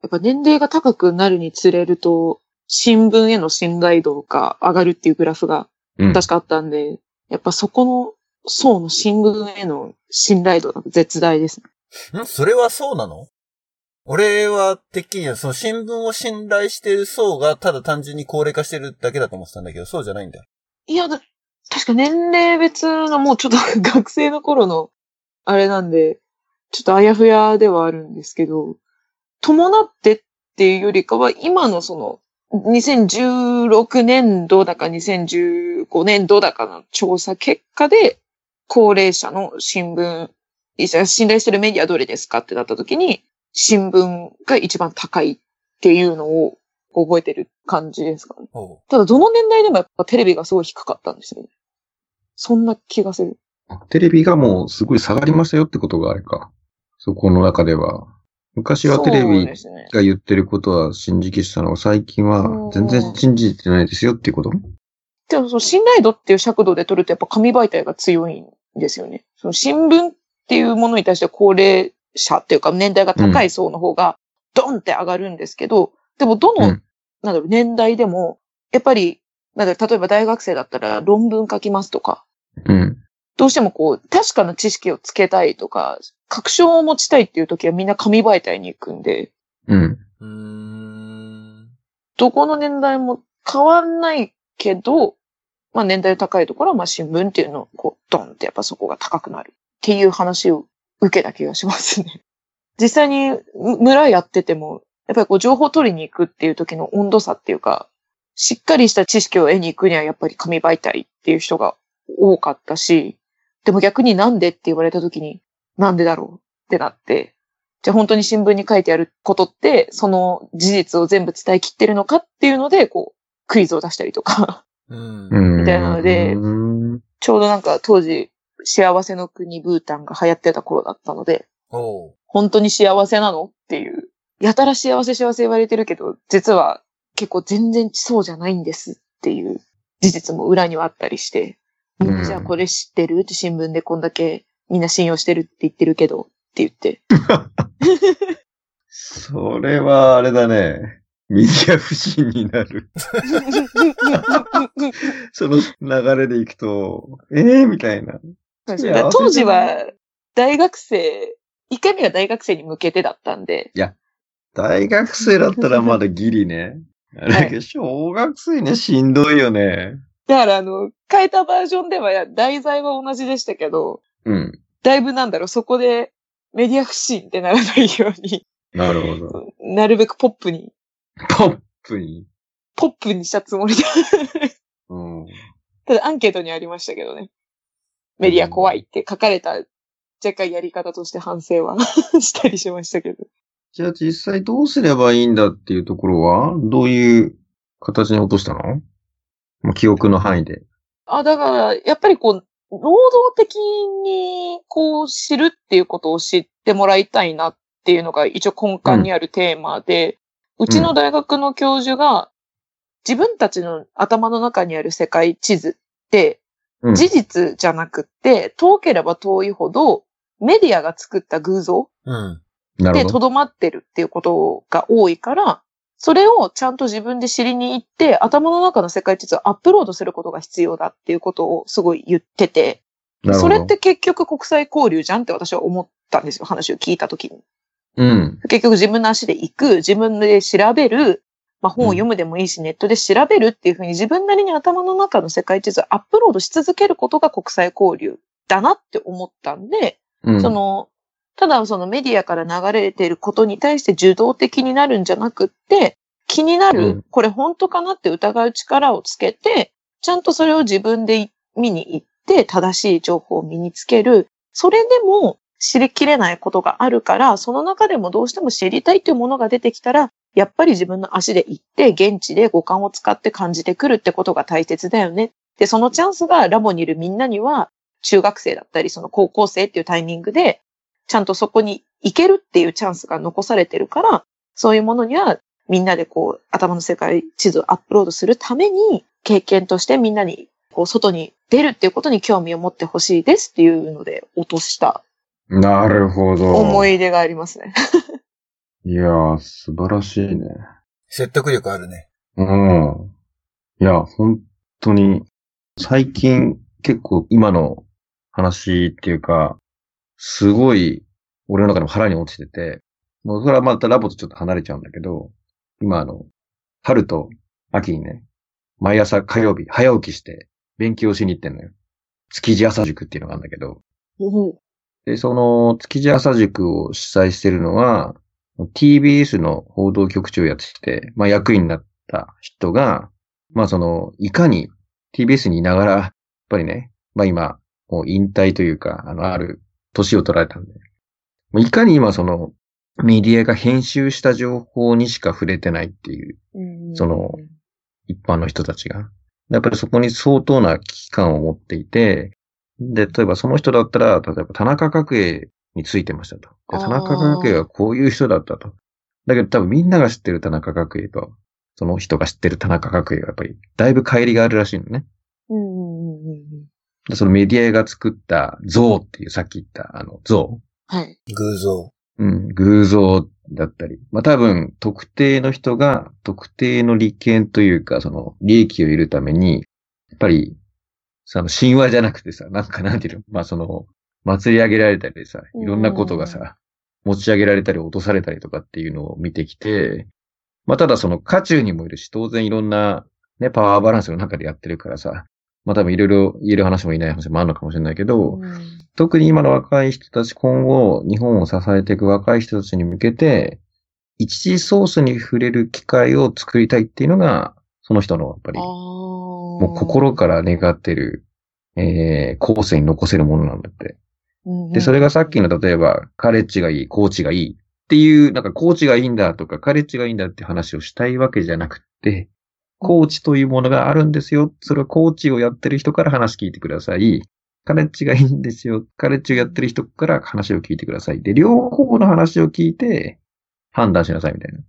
やっぱ年齢が高くなるにつれると、新聞への信頼度が上がるっていうグラフがうん。確かあったんで、やっぱそこの層の新聞への信頼度が絶大ですね。ん？それはそうなの？俺は、てっきりその新聞を信頼してる層がただ単純に高齢化してるだけだと思ってたんだけど、そうじゃないんだ。いや、だ確か年齢別のもうちょっと 学生の頃のあれなんで、ちょっとあやふやではあるんですけど、伴ってっていうよりかは、今のその、2016年度だか2015年度だかの調査結果で、高齢者の新聞、信頼してるメディアどれですかってなった時に、新聞が一番高いっていうのを覚えてる感じですかね。ただ、どの年代でもやっぱテレビがすごい低かったんですよね。そんな気がする。テレビがもうすごい下がりましたよってことがあれか。そこの中では。昔はテレビ。が言ってることは信じきしたのが最近は全然信じてないですよっていうこと？でも、その信頼度っていう尺度で取るとやっぱ紙媒体が強いんですよね。その新聞っていうものに対して高齢者っていうか年代が高い層の方がドンって上がるんですけど、でもどの、うんなんだろう、年代でも、やっぱり、なんだろう例えば大学生だったら論文書きますとか、うん。どうしてもこう、確かな知識をつけたいとか、確証を持ちたいっていう時はみんな紙媒体に行くんで、うん。うーん。どこの年代も変わんないけど、まあ年代高いところはまあ新聞っていうのをこうドンってやっぱそこが高くなるっていう話を受けた気がしますね。実際に村やってても、やっぱりこう情報を取りに行くっていう時の温度差っていうか、しっかりした知識を得に行くにはやっぱり紙媒体っていう人が多かったし、でも逆になんでって言われた時に、なんでだろうってなって、じゃあ本当に新聞に書いてあることって、その事実を全部伝え切ってるのかっていうので、こう、クイズを出したりとか、みたいなのでうん。ちょうどなんか当時、幸せの国ブータンが流行ってた頃だったので。本当に幸せなのっていう、やたら幸せ幸せ言われてるけど、実は結構全然そうじゃないんですっていう事実も裏にはあったりして、みんなじゃあこれ知ってるって新聞でこんだけみんな信用してるって言ってるけどって言って。それはあれだね。メディア不信になる。その流れでいくと、ええー、みたいな。当時は大学生、一回目が大学生に向けてだったんで、大学生だったらまだギリね。あれだけど、小学生ね、しんどいよね。だからあの、変えたバージョンでは題材は同じでしたけど、うん。だいぶなんだろう、そこでメディア不信ってならないように、なるほど。なるべくポップに、ポップに？ポップにしたつもりで。うん。ただアンケートにありましたけどね。メディア怖いって書かれた若干やり方として反省は したりしましたけど。じゃあ実際どうすればいいんだっていうところは、どういう形に落としたの？まあ記憶の範囲で。あ、だから、やっぱりこう、労働的にこう知るっていうことを知ってもらいたいなっていうのが一応根幹にあるテーマで、うちの大学の教授が自分たちの頭の中にある世界地図ってうん。事実じゃなくって遠ければ遠いほどメディアが作った偶像うん。で。とどまってるっていうことが多いから、それをちゃんと自分で知りに行って、頭の中の世界地図をアップロードすることが必要だっていうことをすごい言ってて。それって結局国際交流じゃんって私は思ったんですよ、話を聞いたときに。うん。結局自分の足で行く、自分で調べる、まあ本を読むでもいいし、ネットで調べるっていうふうに自分なりに頭の中の世界地図をアップロードし続けることが国際交流だなって思ったんで、うん。その、ただそのメディアから流れていることに対して受動的になるんじゃなくって、気になる、うんこれ本当かなって疑う力をつけて、ちゃんとそれを自分で見に行って正しい情報を身につける。それでも知りきれないことがあるから、その中でもどうしても知りたいというものが出てきたら、やっぱり自分の足で行って、現地で五感を使って感じてくるってことが大切だよね。で、そのチャンスがラボにいるみんなには、中学生だったり、その高校生っていうタイミングで、ちゃんとそこに行けるっていうチャンスが残されてるから、そういうものにはみんなでこう頭の世界地図をアップロードするために経験としてみんなにこう外に出るっていうことに興味を持ってほしいですっていうので落としたなるほど。思い出がありますね。いやー、素晴らしいね。説得力あるね。うん。いや、本当に、最近結構今の話っていうか、すごい俺の中でも腹に落ちてて、もうそれはまたラボとちょっと離れちゃうんだけど、今あの、春と秋にね、毎朝火曜日早起きして勉強しに行ってんのよ。築地朝塾っていうのがあるんだけど、で、その築地朝塾を主催してるのは、TBS の報道局長をやってて、まあ役員になった人が、まあその、いかに TBS にいながら、やっぱりね、まあ今、もう引退というか、あの、ある年を取られたんで、もういかに今その、メディアが編集した情報にしか触れてないっていう、その一般の人たちが。やっぱりそこに相当な危機感を持っていて、で、例えばその人だったら、例えば田中角栄についてましたと。田中角栄はこういう人だったと。だけど多分みんなが知ってる田中角栄と、その人が知ってる田中角栄はやっぱりだいぶ乖離があるらしいのね。うんうんうんうんうんでそのメディアが作った像っていうさっき言ったあの像。はい。偶像。うん、偶像だったり。まあ多分特定の人が特定の利権というかその利益を得るために、やっぱりその神話じゃなくてさ、なんかなんていうの？まあその祭り上げられたりさ、いろんなことがうんさ、持ち上げられたり落とされたりとかっていうのを見てきて、まあただその渦中にもいるし、当然いろんなね、パワーバランスの中でやってるからさ、まあ多分いろいろ言える話もいない話もあるのかもしれないけど、うん。特に今の若い人たち、今後、日本を支えていく若い人たちに向けて、一次ソースに触れる機会を作りたいっていうのが、その人のやっぱり、ももう心から願ってる、えー、後世に残せるものなんだって。で、それがさっきの例えば、カレッジがいい、コーチがいいっていう、なんかコーチがいいんだとか、カレッジがいいんだって話をしたいわけじゃなくて、コーチというものがあるんですよ。それはコーチをやってる人から話聞いてください。カレッジがいいんですよ。カレッジをやってる人から話を聞いてください。で、両方の話を聞いて判断しなさいみたいな。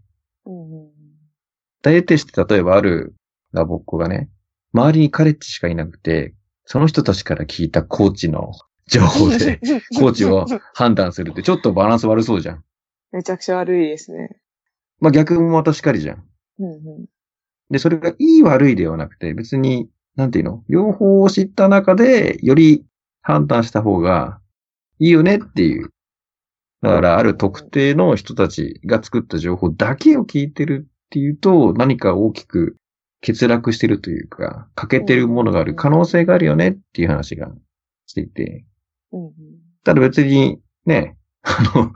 大体して例えばあるラボっ子がね、周りにカレッジしかいなくて、その人たちから聞いたコーチの 情報で コーチを判断するってちょっとバランス悪そうじゃん。めちゃくちゃ悪いですね。まあ逆もまたしかりじゃん。うんうんで、それがいい悪いではなくて、別に、なんていうの？両方を知った中で、より判断した方がいいよねっていう。だから、ある特定の人たちが作った情報だけを聞いてるっていうと、何か大きく欠落してるというか、欠けてるものがある可能性があるよねっていう話がしていて。ただ別に、ね、あの、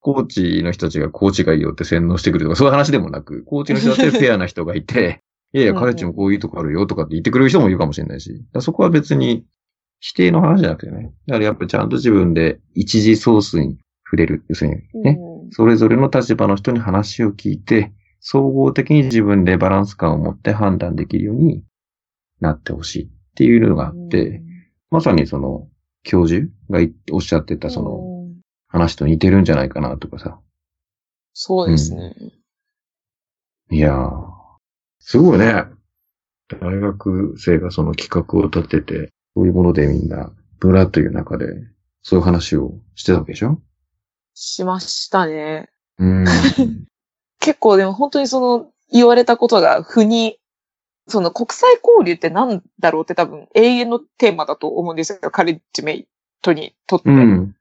コーチの人たちがコーチがいいよって洗脳してくるとか、そういう話でもなく、コーチの人だってフェアな人がいて、いやいや、カレッジもこういうとこあるよとかって言ってくれる人もいるかもしれないし、そこは別に否定の話じゃなくてね。だからやっぱりちゃんと自分で一時ソースに触れる。要するにね、うんそれぞれの立場の人に話を聞いて、総合的に自分でバランス感を持って判断できるようになってほしいっていうのがあって、まさにその教授がおっしゃってたそのうん話と似てるんじゃないかなとかさ。そうですね。いやー、すごいね。大学生がその企画を立てて、そういうものでみんな、ブラという中で、そういう話をしてたわけでしょ？しましたね。うん。結構でも本当にその言われたことが腑に、その国際交流って何だろうって多分永遠のテーマだと思うんですよ。カレッジメイトにとって。うん。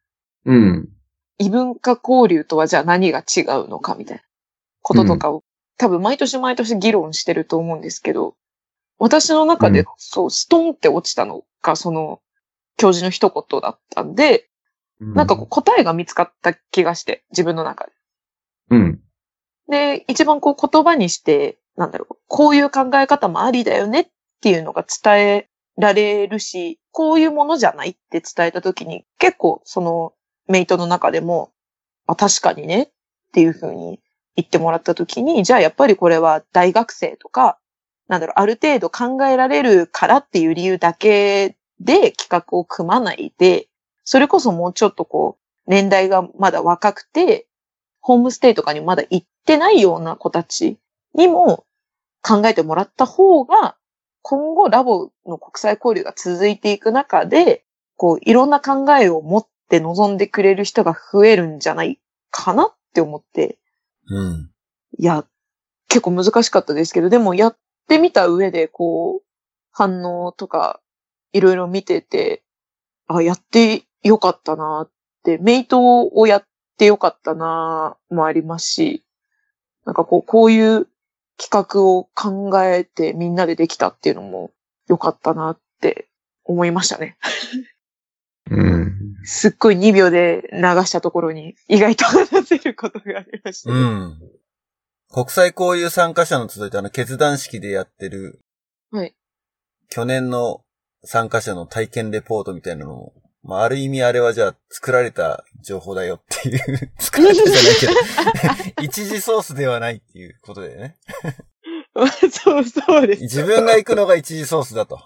うん。異文化交流とはじゃあ何が違うのかみたいなこととかを、多分毎年毎年議論してると思うんですけど、私の中で、うんそう、ストンって落ちたのが、その、教授の一言だったんで、なんかこう答えが見つかった気がして、自分の中で。うん。で、一番こう言葉にして、なんだろう、こういう考え方もありだよねっていうのが伝えられるし、こういうものじゃないって伝えたときに、結構そのメイトの中でも、あ、確かにねっていうふうに言ってもらったときに、じゃあやっぱりこれは大学生とか、なんだろう、ある程度考えられるからっていう理由だけで企画を組まないで、それこそもうちょっとこう、年代がまだ若くて、ホームステイとかにまだ行ってないような子たちにも考えてもらった方が、今後ラボの国際交流が続いていく中で、こう、いろんな考えを持って臨んでくれる人が増えるんじゃないかなって思って、うん。いや、結構難しかったですけど、でもやってみた上で、こう、反応とか、いろいろ見てて、あ、やってよかったなって、メイトをやってよかったなもありますし、なんかこう、こういう企画を考えてみんなでできたっていうのもよかったなって思いましたね。うん。すっごい2秒で流したところに意外と話せることがありました、ね。うん。国際交流参加者の集いってあの決断式でやってる、はい。去年の参加者の体験レポートみたいなのも、まあ、ある意味あれはじゃあ作られた情報だよっていう、作られたじゃないけど、一時ソースではないっていうことだよね。そうそうです。自分が行くのが一時ソースだと。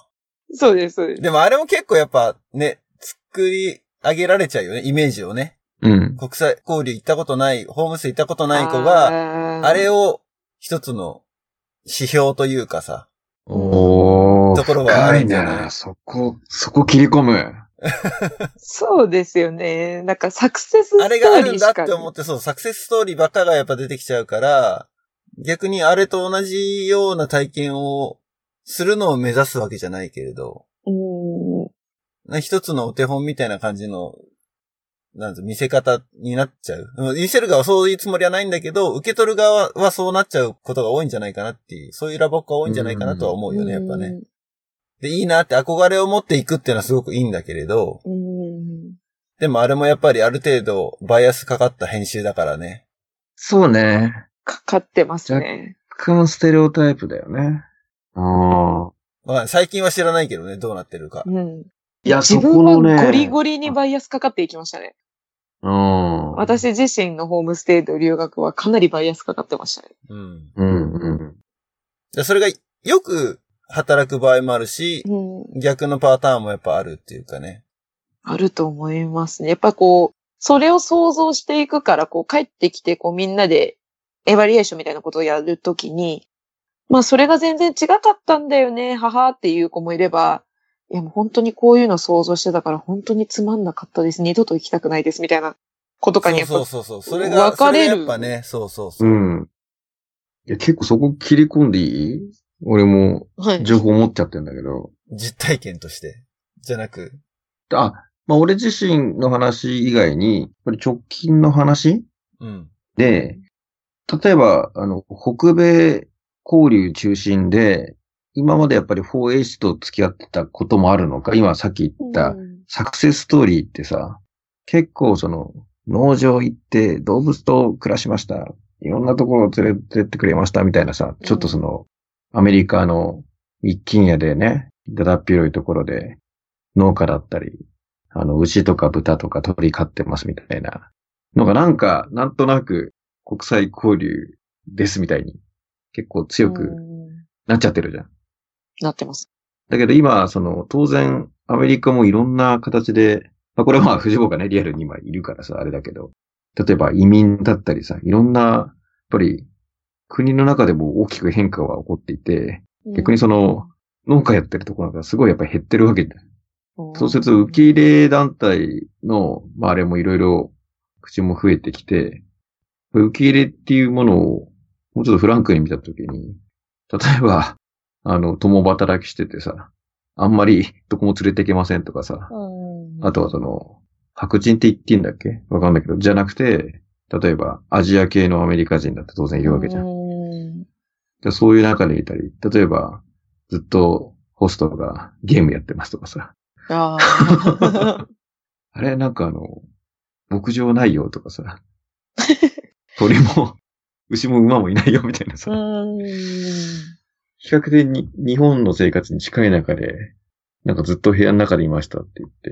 そうです、そうです。でもあれも結構やっぱね、作り上げられちゃうよね、イメージをね。うん。国際交流行ったことない、ホームステイ行ったことない子が、があれを一つの指標というかさ、おー。ところはあるんじゃない？なそこ、そこ切り込む。そうですよね。なんかサクセスストーあリーれがあるんだって思って、そう、サクセスストーリーばっかがやっぱ出てきちゃうから、逆にあれと同じような体験をするのを目指すわけじゃないけれど、うん。な一つのお手本みたいな感じの、なん見せ方になっちゃう。うん見せる側はそういうつもりはないんだけど、受け取る側はそうなっちゃうことが多いんじゃないかなっていう、そういうラボっ子が多いんじゃないかなとは思うよね、やっぱね。で、いいなって憧れを持っていくっていうのはすごくいいんだけれど。でもあれもやっぱりある程度バイアスかかった編集だからね。そうね。かかってますね。若干ステレオタイプだよね。ああ。まあ、最近は知らないけどね、どうなってるか。うん。いや、自そこ分はのね。ゴリゴリにバイアスかかっていきましたね。うん。私自身のホームステイと留学はかなりバイアスかかってましたね。うん。うん、うん。でそれがよく働く場合もあるし、うん。逆のパターンもやっぱあるっていうかね。あると思いますね。やっぱこう、それを想像していくから、こう帰ってきて、こうみんなでエバリエーションみたいなことをやるときに、まあそれが全然違かったんだよね、母っていう子もいれば、いやもう本当にこういうの想像してたから本当につまんなかったです。二度と行きたくないですみたいなことかにやっぱそうそうそうそう。それが、分かれるやっぱね、そうそうそうう。ん。いや、結構そこ切り込んでいい？俺もはい。情報持っちゃってんだけど。実体験として。じゃなく。あ、まあ俺自身の話以外に、やっぱり直近の話うん。で、例えば、あの、北米交流中心で、今までやっぱり 4H と付き合ってたこともあるのか、今さっき言ったうんサクセスストーリーってさ、結構その、農場行って動物と暮らしました。いろんなところを連れてってくれましたみたいなさ、ちょっとその、アメリカの一軒家でね、だだっ広いところで農家だったり、あの、牛とか豚とか鳥飼ってますみたいなのがなんか、なんとなく国際交流ですみたいに結構強くうんなっちゃってるじゃん。なってます。だけど今、その、当然、アメリカもいろんな形で、まあこれはまあ、藤子がね、リアルに今いるからさ、あれだけど、例えば移民だったりさ、いろんな、やっぱり、国の中でも大きく変化が起こっていて、逆にその、農家やってるところがすごいやっぱり減ってるわけだ。うん、そうすると、受け入れ団体の、まああれもいろいろ口も増えてきて、受け入れっていうものをもうちょっとフランクに見たときに、例えば、あの、共働きしててさ、あんまりどこも連れていけませんとかさ、うんあとはその、白人って言っていいんだっけ？わかんないけど、じゃなくて、例えばアジア系のアメリカ人だって当然いるわけじゃん。そういう中でいたり、例えば、ずっとホストがゲームやってますとかさ、ああ。あれなんかあの、牧場ないよとかさ、鳥も、牛も馬もいないよみたいなさ、うん。比較的に日本の生活に近い中で、なんかずっと部屋の中でいましたって言って、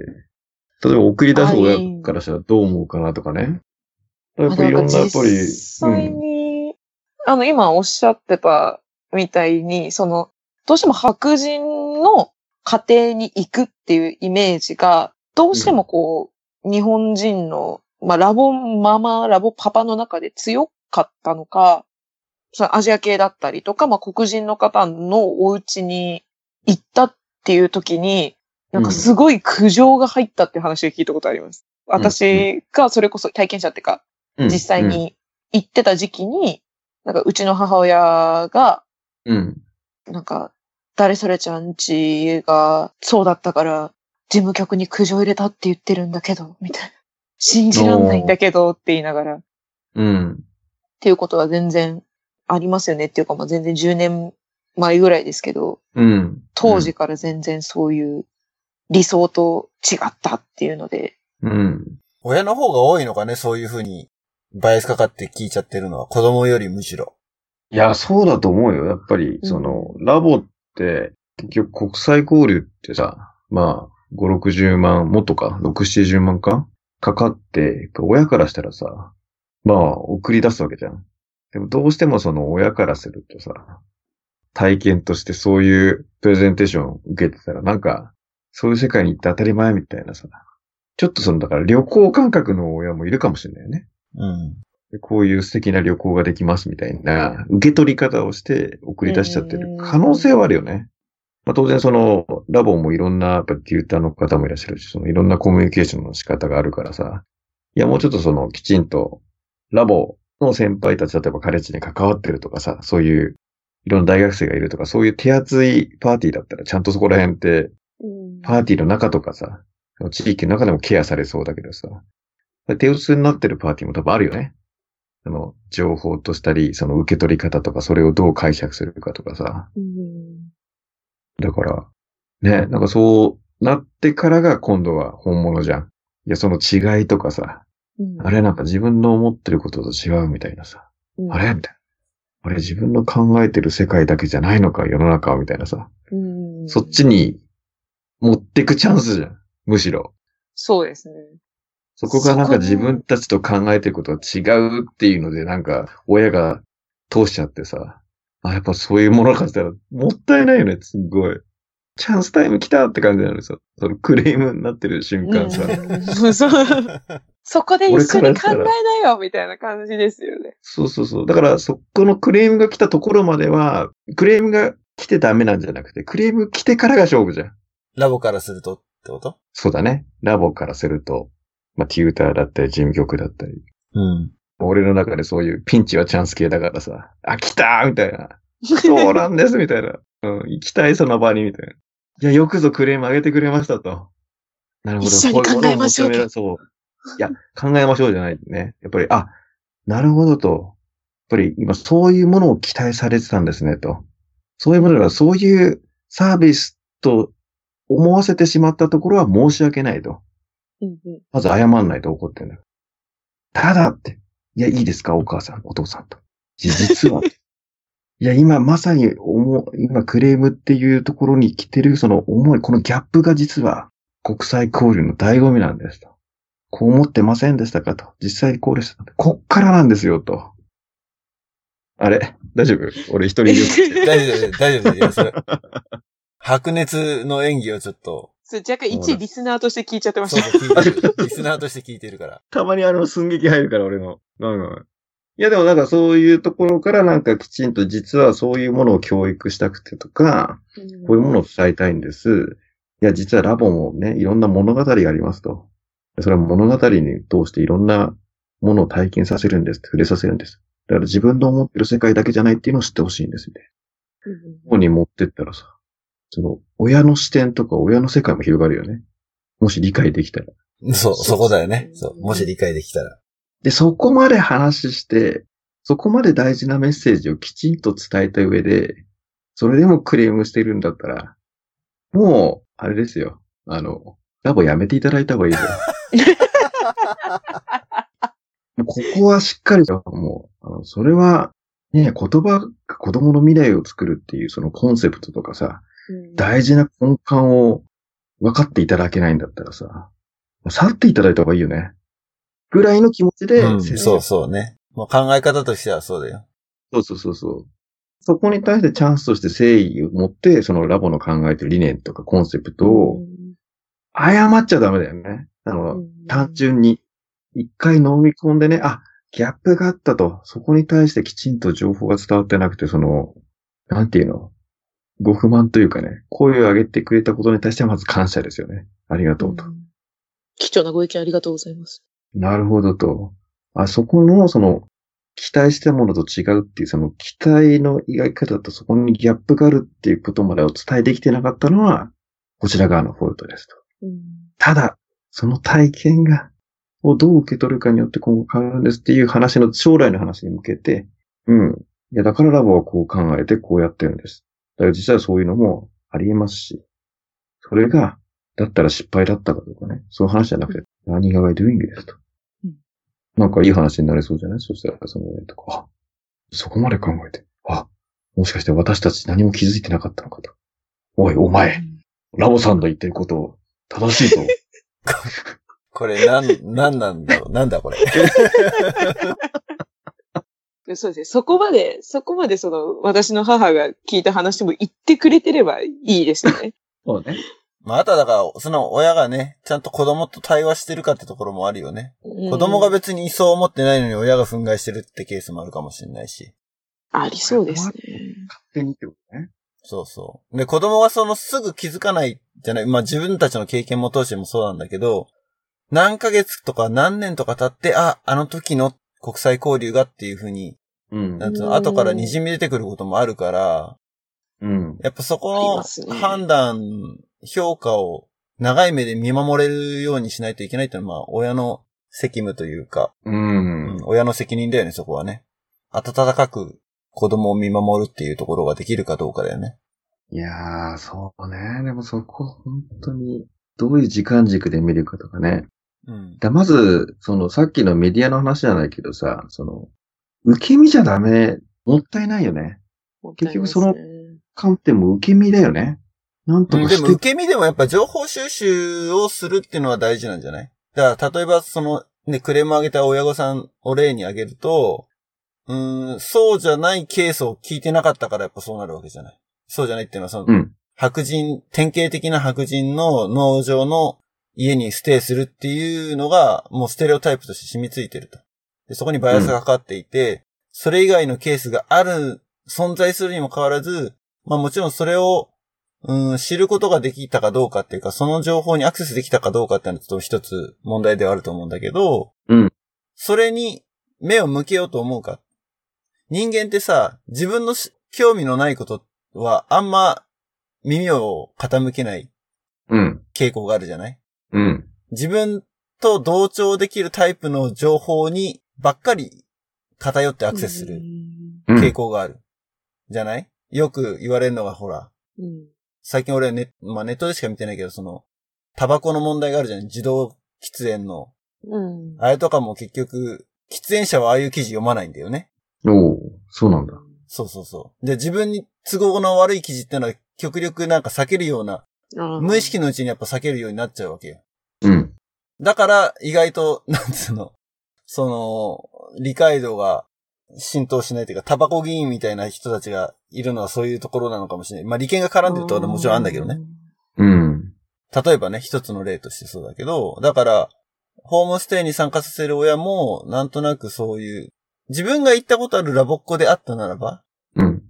例えば送り出す親からしたらどう思うかなとかね。やっぱりいろんなやっぱり、実際に、あの、今おっしゃってたみたいに、その、どうしても白人の家庭に行くっていうイメージが、どうしてもこう、日本人の、まあ、ラボママ、ラボパパの中で強かったのか、そのアジア系だったりとか、まあ、黒人の方のお家に行ったっていう時に、なんかすごい苦情が入ったっていう話を聞いたことあります。私がそれこそ体験者っていうか、うん実際、に行ってた時期に、なんかうちの母親が、うん。なんか、誰それちゃんちがそうだったから、事務局に苦情入れたって言ってるんだけど、みたいな。信じらんないんだけどって言いながら、っうん。ていうことは全然ありますよねっていうか、まあ全然10年前ぐらいですけど、うん。当時から全然そういう理想と違ったっていうので、うん。親の方が多いのかね、そういうふうに、バイアスかかって聞いちゃってるのは、子供よりむしろ。いや、そうだと思うよ。やっぱり、その、ラボって、結局国際交流ってさ、まあ、5、60万、もっとか、6、70万か？かかって、親からしたらさ、まあ、送り出すわけじゃん。でもどうしてもその親からするとさ、体験としてそういうプレゼンテーションを受けてたら、なんか、そういう世界に行って当たり前みたいなさ、ちょっとその、だから旅行感覚の親もいるかもしれないよね。うん。でこういう素敵な旅行ができますみたいな、受け取り方をして送り出しちゃってる可能性はあるよね。まあ、当然その、ラボもいろんな、やっぱテューターの方もいらっしゃるし、そのいろんなコミュニケーションの仕方があるからさ、いや、もうちょっとその、きちんと、ラボの先輩たち、例えばカレッジに関わってるとかさ、そういう、いろんな大学生がいるとか、そういう手厚いパーティーだったら、ちゃんとそこら辺って、パーティーの中とかさ、地域の中でもケアされそうだけどさ、手薄になってるパーティーも多分あるよね。あの、情報としたり、その受け取り方とか、それをどう解釈するかとかさ。だから、ね、なんかそうなってからが今度は本物じゃん。いや、その違いとかさ、あれなんか自分の思ってることと違うみたいなさ、あれみたいな。あれ自分の考えてる世界だけじゃないのか、世の中はみたいなさ。そっちに持ってくチャンスじゃん。むしろ。そうですね。そこがなんか自分たちと考えてることが違うっていうので、なんか親が通しちゃってさ、あ、やっぱそういうものかしたらもったいないよね、すっごい。チャンスタイム来たって感じなのにさ、そのクレームになってる瞬間さ、うん そうそこで一緒に考えなよ、みたいな感じですよね。そうそうそう。だからそこのクレームが来たところまでは、クレームが来てダメなんじゃなくて、クレーム来てからが勝負じゃん。ラボからするとってこと？そうだね。ラボからすると、まあ、テューターだったり、事務局だったり。うん。俺の中でそういうピンチはチャンス系だからさ、あ、来たーみたいな。そうなんですみたいな。うん、行きたいその場にみたいな。いや、よくぞクレーム上げてくれましたと。なるほど。一緒に考えましょうそう。いや、考えましょうじゃないね。やっぱり、あ、なるほどと。やっぱり今そういうものを期待されてたんですねと。そういうものがそういうサービスと思わせてしまったところは申し訳ないと。うんうんまず謝んないと怒ってんだよ。ただって。いや、いいですか？お母さん、お父さんと。実は。いや、今まさに思う、今クレームっていうところに来てるその思い、このギャップが実は国際交流の醍醐味なんですと。こう思ってませんでしたかと。実際こうでした。こっからなんですよと。あれ？大丈夫？俺一人で。大丈夫、大丈夫。いや、それ。白熱の演技をちょっと、それ若干一リスナーとして聞いちゃってました。そう聞いてる。リスナーとして聞いてるから。たまにあの寸劇入るから俺の。うんいやでもなんかそういうところからなんかきちんと実はそういうものを教育したくてとか、こういうものを伝えたいんです。いや、実はラボもね、いろんな物語がありますと。それは物語に通していろんなものを体験させるんですって、触れさせるんです。だから自分の思ってる世界だけじゃないっていうのを知ってほしいんですみたいな。ここに持ってったらさ、その、親の視点とか親の世界も広がるよね。もし理解できたら。そう、そこだよね。そう。もし理解できたら。で、そこまで話して、そこまで大事なメッセージをきちんと伝えた上で、それでもクレームしてるんだったら、もう、あれですよ。あの、ラボやめていただいた方がいいよ。ここはしっかりと、もう、あの、それは、ね、言葉が子供の未来を作るっていうそのコンセプトとかさ、大事な根幹を分かっていただけないんだったらさ、去っていただいた方がいいよね。ぐらいの気持ちで、うん、接そうそうね。もう考え方としてはそうだよ。そうそうそうそう。そこに対してチャンスとして誠意を持って、そのラボの考えてる理念とかコンセプトを誤っちゃダメだよね。あの、単純に。一回飲み込んでね、あ、ギャップがあったと。そこに対してきちんと情報が伝わってなくて、その、なんていうの？ご不満というかね、声を上げてくれたことに対してはまず感謝ですよね。ありがとうと。貴重なご意見ありがとうございます。なるほどと。あそこの、その、期待したものと違うっていう、その期待の描き方とそこにギャップがあるっていうことまでお伝えできてなかったのは、こちら側のフォルトですと。ただ、その体験が、をどう受け取るかによって今後変わるんですっていう話の将来の話に向けて、うん。いや、だからラボはこう考えてこうやってるんです。だから実際そういうのもありえますし、それが、だったら失敗だったかとかね、そういう話じゃなくて、何が I doing ですと。うんなんかいい話になれそうじゃない？そしたら、その上とか、あ、そこまで考えて、あ、もしかして私たち何も気づいてなかったのかと。おい、お前、ラボさんの言ってることを正しいと。これ、なん、なんなんだろう？なんだこれ？そうですね。そこまで、そこまでその、私の母が聞いた話も言ってくれてればいいですよね。そうね。まあ、あとはだから、その親がね、ちゃんと子供と対話してるかってところもあるよね。子供が別にそう思ってないのに親が憤慨してるってケースもあるかもしれないし。ありそうですね。勝手にってことね。そうそう。で、子供はそのすぐ気づかないじゃない。まあ自分たちの経験も通してもそうなんだけど、何ヶ月とか何年とか経って、あ、あの時の国際交流がっていうふうに、うん。なんつうの、後から滲み出てくることもあるから、うん。やっぱそこの判断、評価を長い目で見守れるようにしないといけないっていうのは、まあ、親の責務というか、ううんん。親の責任だよね、そこはね。温かく子供を見守るっていうところができるかどうかだよね。いやー、そうね。でもそこ、本当に、どういう時間軸で見るかとかね。うん。だまず、その、さっきのメディアの話じゃないけどさ、その、受け身じゃダメ、もったいないよね。結局その観点も受け身だよね。なんとうんかして、でも受け身でもやっぱ情報収集をするっていうのは大事なんじゃない？だから例えばそのね、クレームを上げた親御さんを例に挙げると、うーん、そうじゃないケースを聞いてなかったからやっぱそうなるわけじゃない？そうじゃないっていうのはその、うん。白人、典型的な白人の農場の家にステイするっていうのがもうステレオタイプとして染みついてると。でそこにバイアスがかかっていて、それ以外のケースがある、存在するにもかかわらず、まあもちろんそれをうん、知ることができたかどうかっていうか、その情報にアクセスできたかどうかっていうのはちょっと一つ問題ではあると思うんだけど、うん。それに目を向けようと思うか。人間ってさ、自分のし興味のないことはあんま耳を傾けないうん。傾向があるじゃない？うん。自分と同調できるタイプの情報にばっかり偏ってアクセスするうん。傾向がある。じゃない？よく言われるのがほら、うん。最近俺ネ,、まあ、ネットでしか見てないけど、その、タバコの問題があるじゃん。自動喫煙の。うん。あれとかも結局、喫煙者はああいう記事読まないんだよね。おおそうなんだ。そうそうそう。で、自分に都合の悪い記事ってのは極力なんか避けるような、無意識のうちにやっぱ避けるようになっちゃうわけよ。うん。だから、意外と、なんつうの、その、理解度が浸透しないというか、タバコ議員みたいな人たちがいるのはそういうところなのかもしれない。まあ、利権が絡んでるところももちろんあるんだけどね。。うん。例えばね、一つの例としてそうだけど、だから、ホームステイに参加させる親も、なんとなくそういう、自分が行ったことあるラボっ子であったならば、うん。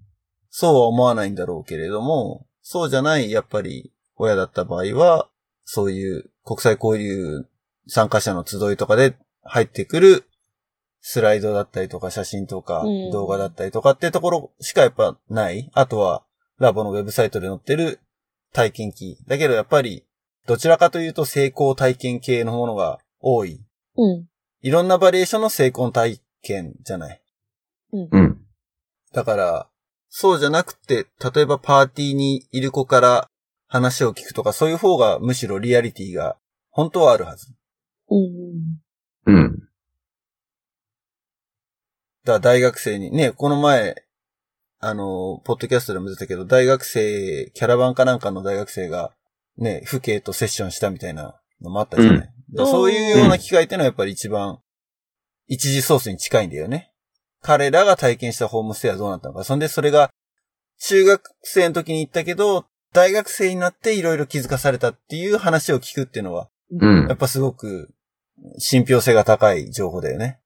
そうは思わないんだろうけれども、そうじゃない、やっぱり、親だった場合は、そういう国際交流参加者の集いとかで入ってくるスライドだったりとか写真とかうん動画だったりとかってところしかやっぱない。あとはラボのウェブサイトで載ってる体験記。だけどやっぱりどちらかというと成功体験系のものが多い。うん。いろんなバリエーションの成功体験じゃない。うん。だから、そうじゃなくて、例えばパーティーにいる子から話を聞くとか、そういう方がむしろリアリティが本当はあるはず。うん。うん。だ大学生に、ね、この前、あの、ポッドキャストでも出たけど、大学生、キャラバンかなんかの大学生が、ね、父兄とセッションしたみたいなのもあったじゃない。でそういうような機会ってのはやっぱり一番、一次ソースに近いんだよね。彼らが体験したホームステイはどうなったのか。そんでそれが、中学生の時に行ったけど、大学生になっていろいろ気づかされたっていう話を聞くっていうのは、うんやっ。ぱすごく信憑性が高い情報だよね。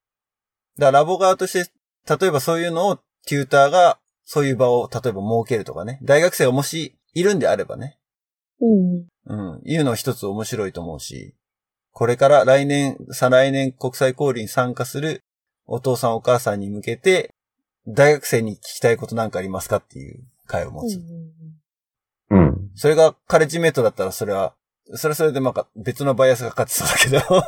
だからラボ側として、例えばそういうのをテューターがそういう場を例えば設けるとかね。大学生がもしいるんであればね。うん。うん。いうのは一つ面白いと思うし、これから来年、再来年国際交流に参加するお父さんお母さんに向けて、大学生に聞きたいことなんかありますかっていう会を持つ。うん。それがカレッジメイトだったらそれは、それはそれでなんか別のバイアスがかかってそうだけど。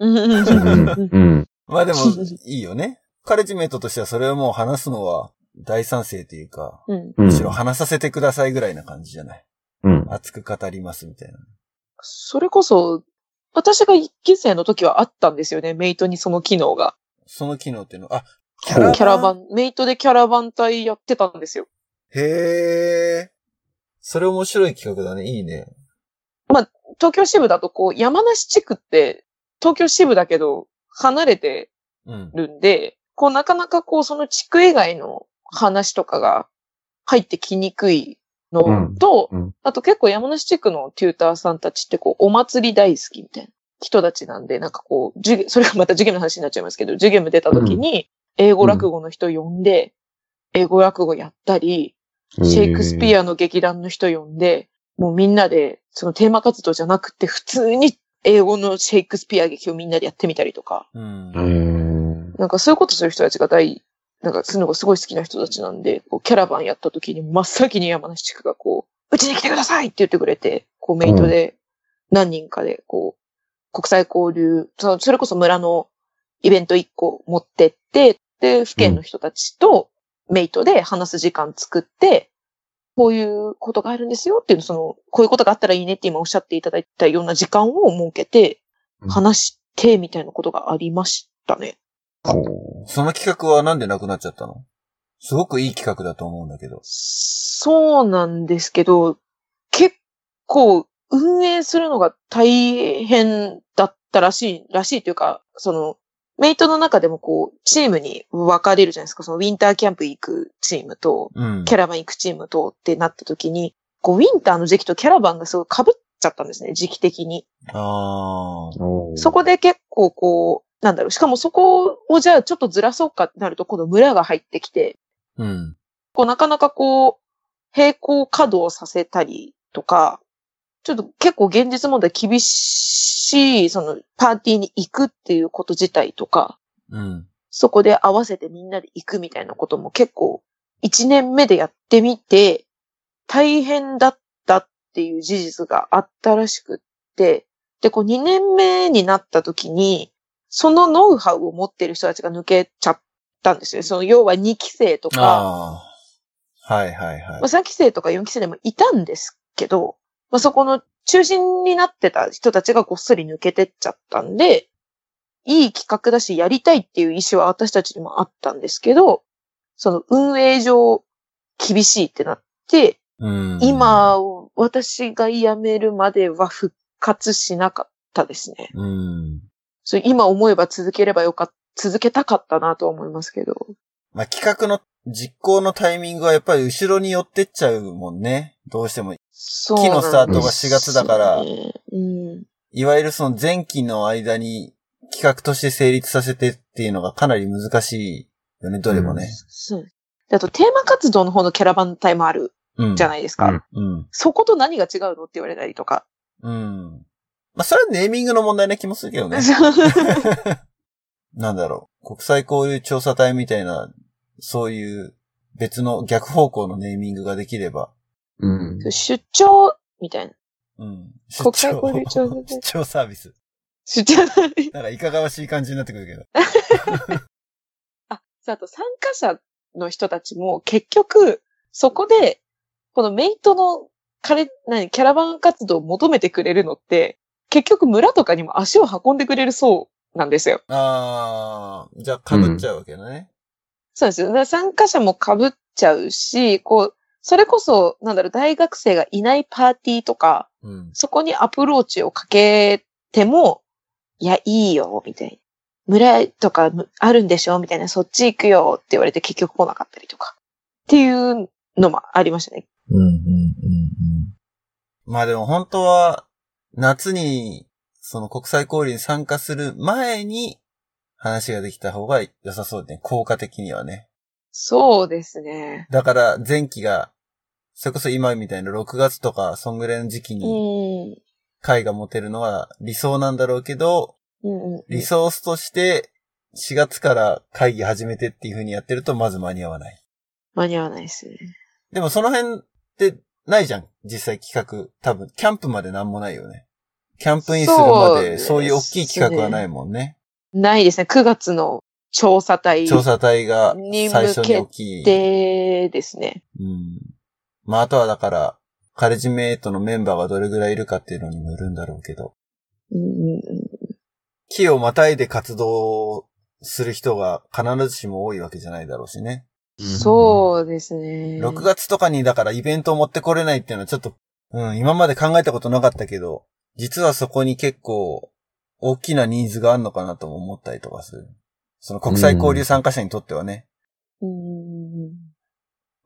うん。うん。うん。まあでも、いいよね。カレッジメイトとしてはそれをもう話すのは大賛成というか、うん。うんむしろ話させてくださいぐらいな感じじゃない？うん。熱く語りますみたいな。それこそ、私が一期生の時はあったんですよね、メイトにその機能が。その機能っていうの？は、あ、キャラキャラバン、メイトでキャラバン隊やってたんですよ。へえ。それ面白い企画だね。いいね。東京支部だとこう、山梨地区って、東京支部だけど、離れてうん。るんで、こう、なかなかこう、その地区以外の話とかが入ってきにくいのと、うんうんあと結構山梨地区のテューターさんたちってこう、お祭り大好きみたいな人たちなんで、なんかこう、授業、それがまた授業の話になっちゃいますけど、授業も出た時に、英語落語の人呼んで、英語落語やったり、シェイクスピア。アの劇団の人呼んで、もうみんなで、そのテーマ活動じゃなくて、普通に英語のシェイクスピア劇をみんなでやってみたりとか、うん。なんかそういうことする人たちが大、なんかするのがすごい好きな人たちなんで、こうキャラバンやった時に真っ先に山梨地区がこう、うちに来てくださいって言ってくれて、こうメイトで何人かでこう、国際交流、それこそ村のイベント1個持ってって、で、府県の人たちとメイトで話す時間作って、こういうことがあるんですよっていうの、その、こういうことがあったらいいねって今おっしゃっていただいたような時間を設けて、うん話してみたいなことがありましたね。ほうその企画はなんでなくなっちゃったの？すごくいい企画だと思うんだけど。そうなんですけど、結構運営するのが大変だったらしい、らしいというか、その、メイトの中でもこう、チームに分かれるじゃないですか。そのウィンターキャンプ行くチームと、うん。キャラバン行くチームとってなった時に、こう、ウィンターの時期とキャラバンがすごい被っちゃったんですね、時期的に。あそこで結構こう、なんだろう、しかもそこをじゃあちょっとずらそうかってなると、今度村が入ってきて、うん。こう、なかなかこう、並行稼働させたりとか、ちょっと結構現実問題厳しい、その、パーティーに行くっていうこと自体とか、うん。そこで合わせてみんなで行くみたいなことも結構、一年目でやってみて、大変だったっていう事実があったらしくって、で、こう二年目になった時に、そのノウハウを持ってる人たちが抜けちゃったんですよ。その、要は2期生とか。はいはいはいまあ、。3期生とか4期生でもいたんですけど、まあ、そこの中心になってた人たちがごっそり抜けてっちゃったんで、いい企画だし、やりたいっていう意思は私たちにもあったんですけど、その運営上厳しいってなって、うん。今、私が辞めるまでは復活しなかったですね。うん。それ今思えば続ければよかった、続けたかったなとは思いますけど。まあ、企画の実行のタイミングはやっぱり後ろに寄ってっちゃうもんね。どうしても。そう期のスタートがなん4月だからねうん。いわゆるその前期の間に企画として成立させてっていうのがかなり難しいよね、どれもね。そうです。であと、テーマ活動の方のキャラバン隊もあるうん。じゃないですか。うんうん。そこと何が違うのって言われたりとか。うん。まあ、それはネーミングの問題な気もするけどね。なんだろう、国際交流調査隊みたいな、そういう別の逆方向のネーミングができれば。うん。出張みたいな。うん。国際交流調査隊出張サービス。出張だね。なんかいかがわしい感じになってくるけど。あ、そうあと参加者の人たちも結局、そこで、このメイトの彼、何、キャラバン活動を求めてくれるのって、結局村とかにも足を運んでくれるそうなんですよ。あー、じゃあ被っちゃうわけだね。そうですよ。だから参加者も被っちゃうし、こう、それこそ、なんだろう、大学生がいないパーティーとか、うん。そこにアプローチをかけても、いや、いいよ、みたいな。村とかあるんでしょみたいな、そっち行くよって言われて結局来なかったりとか。っていうのもありましたね。うん、うん、うん、うん。まあでも本当は、夏に、その国際交流に参加する前に、話ができた方が良さそうね。効果的にはね。そうですね。だから前期が、それこそ今みたいな6月とか、そんぐらいの時期うにん。会が持てるのは理想なんだろうけど、うんうんリソースとして4月から会議始めてっていう風にやってるとまず間に合わない。間に合わないですね。でもその辺ってないじゃん。実際企画。多分、キャンプまでなんもないよね。キャンプインするまで、そういう大きい企画はないもんね。ないですね。9月の調査隊調査隊がに最初に大きい。でですね。うん。まあ、あとはだから、カレッジメイトのメンバーがどれぐらいいるかっていうのにもよるんだろうけど、うん木をまたいで活動する人が必ずしも多いわけじゃないだろうしね。そうですね。6月とかにだからイベントを持ってこれないっていうのはちょっと、うん、今まで考えたことなかったけど、実はそこに結構大きなニーズがあるのかなとも思ったりとかする。その国際交流参加者にとってはね。うん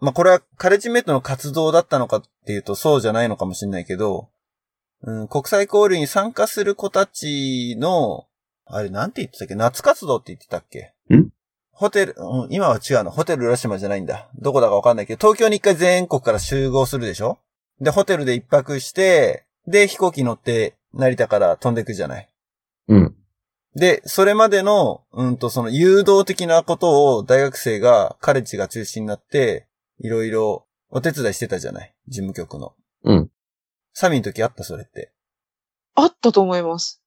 まあこれはカレッジメイトの活動だったのかっていうとそうじゃないのかもしれないけど、うん、国際交流に参加する子たちの、あれなんて言ってたっけ？夏活動って言ってたっけ？ん？ホテル、うん、今は違うの。ホテル浦島じゃないんだ。どこだかわかんないけど、東京に一回全国から集合するでしょ？で、ホテルで一泊して、で、飛行機乗って成田から飛んでくじゃない？うん。で、それまでの、うんと、その誘導的なことを大学生が、カレッジが中心になって、いろいろお手伝いしてたじゃない？事務局の。うん。サミの時あったそれって。あったと思います。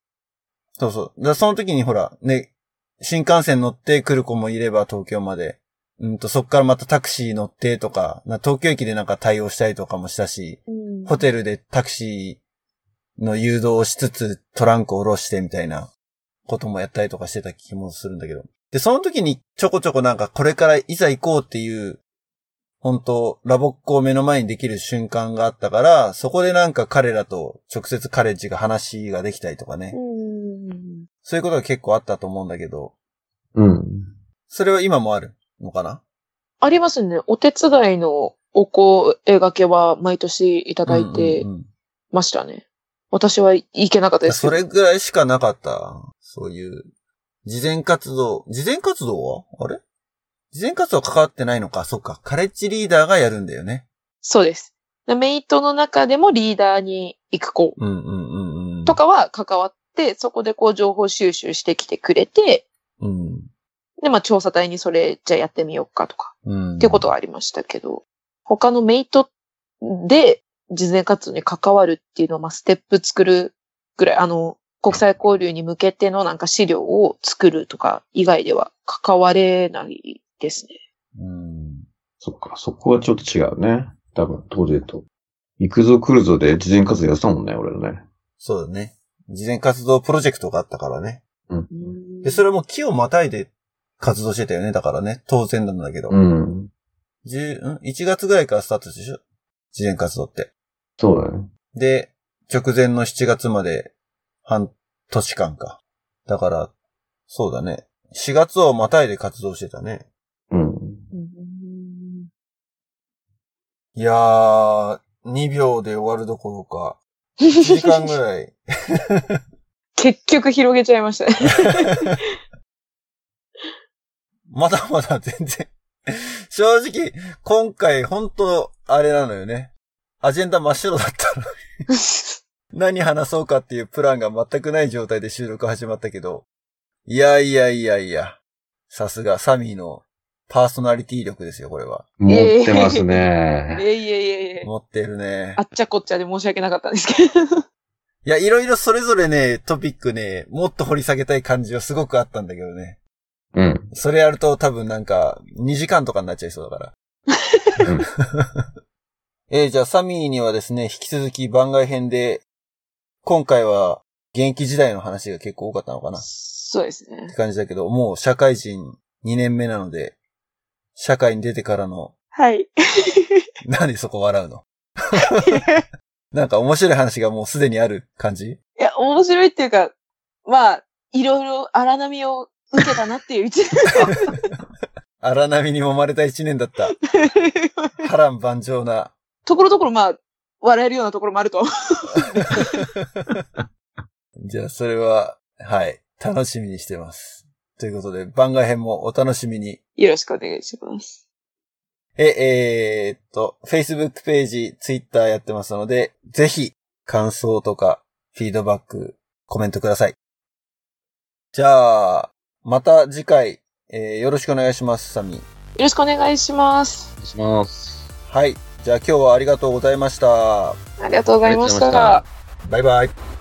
そうそう。だからその時にほら、ね、新幹線乗って来る子もいれば東京まで。うんと、そっからまたタクシー乗ってとか、な東京駅でなんか対応したりとかもしたし、ホテルでタクシーの誘導をしつつトランクを下ろしてみたいなこともやったりとかしてた気もするんだけど。で、その時にちょこちょこなんかこれからいざ行こうっていう、本当ラボっ子を目の前にできる瞬間があったから、そこでなんか彼らと直接カレッジが話ができたりとかね。うんそういうことが結構あったと思うんだけど、うん。それは今もあるのかな？ありますね。お手伝いのお声掛けは毎年いただいてうんうんうんましたね。私は行けなかったですけど。それぐらいしかなかった。そういう、事前活動。事前活動は？あれ？事前活動は関わってないのか。そっか。カレッジリーダーがやるんだよね。そうです。でメイトの中でもリーダーに行く子。とかは関わって、そこでこう情報収集してきてくれて、うん。で、まあ調査隊にそれじゃあやってみようかとか、うん。っていうことはありましたけど、他のメイトで事前活動に関わるっていうのは、まあステップ作るぐらい、あの、国際交流に向けてのなんか資料を作るとか以外では関われないですね。うん。そっか、そこはちょっと違うね。多分、当時と。行くぞ来るぞで事前活動やってたもんね、俺のね。そうだね。事前活動プロジェクトがあったからね。うんで、それも木をまたいで活動してたよね。だからね。当然なんだけど。うん。10ん ?1 月ぐらいからスタートでしょ？事前活動って。そうだね。で、直前の7月まで半年間か。だから、そうだね。4月をまたいで活動してたね。いやー、2秒で終わるどころか、1時間ぐらい。結局広げちゃいましたね。まだまだ全然。正直、今回本当あれなのよね。アジェンダ真っ白だったの。何話そうかっていうプランが全くない状態で収録始まったけど、いやいやいやいや。さすが、サミーのパーソナリティ力ですよ、これは。持ってますえね。いえいえいえいえ。持ってるねあ。っちゃこっちゃで申し訳なかったんですけど。いや、いろいろそれぞれね、トピックね、もっと掘り下げたい感じはすごくあったんだけどね。うん。それやると多分なんか、2時間とかになっちゃいそうだから。うん えーじゃあサミーにはですね、引き続き番外編で、今回は現役時代の話が結構多かったのかなっそうですねて。感じだけど、もう社会人2年目なので、社会に出てからの、はい。なんでそこ笑うの？なんか面白い話がもうすでにある感じ？いや、面白いっていうか、まあ、いろいろ荒波を受けたなっていう一 荒波に揉まれた1年だった。年。波乱万丈な。ところどころまあ、笑えるようなところもあると。じゃあそれは、はい、楽しみにしてます。ということで、番外編もお楽しみに。よろしくお願いします。え、えーっと、Facebook ページ、Twitter やってますので、ぜひ、感想とか、フィードバック、コメントください。じゃあ、また次回、えーよろしくお願いします、サミー。よろしくお願いします。お願いします。はい。じゃあ今日はありがとうございました。ありがとうございましたし。バイバイ。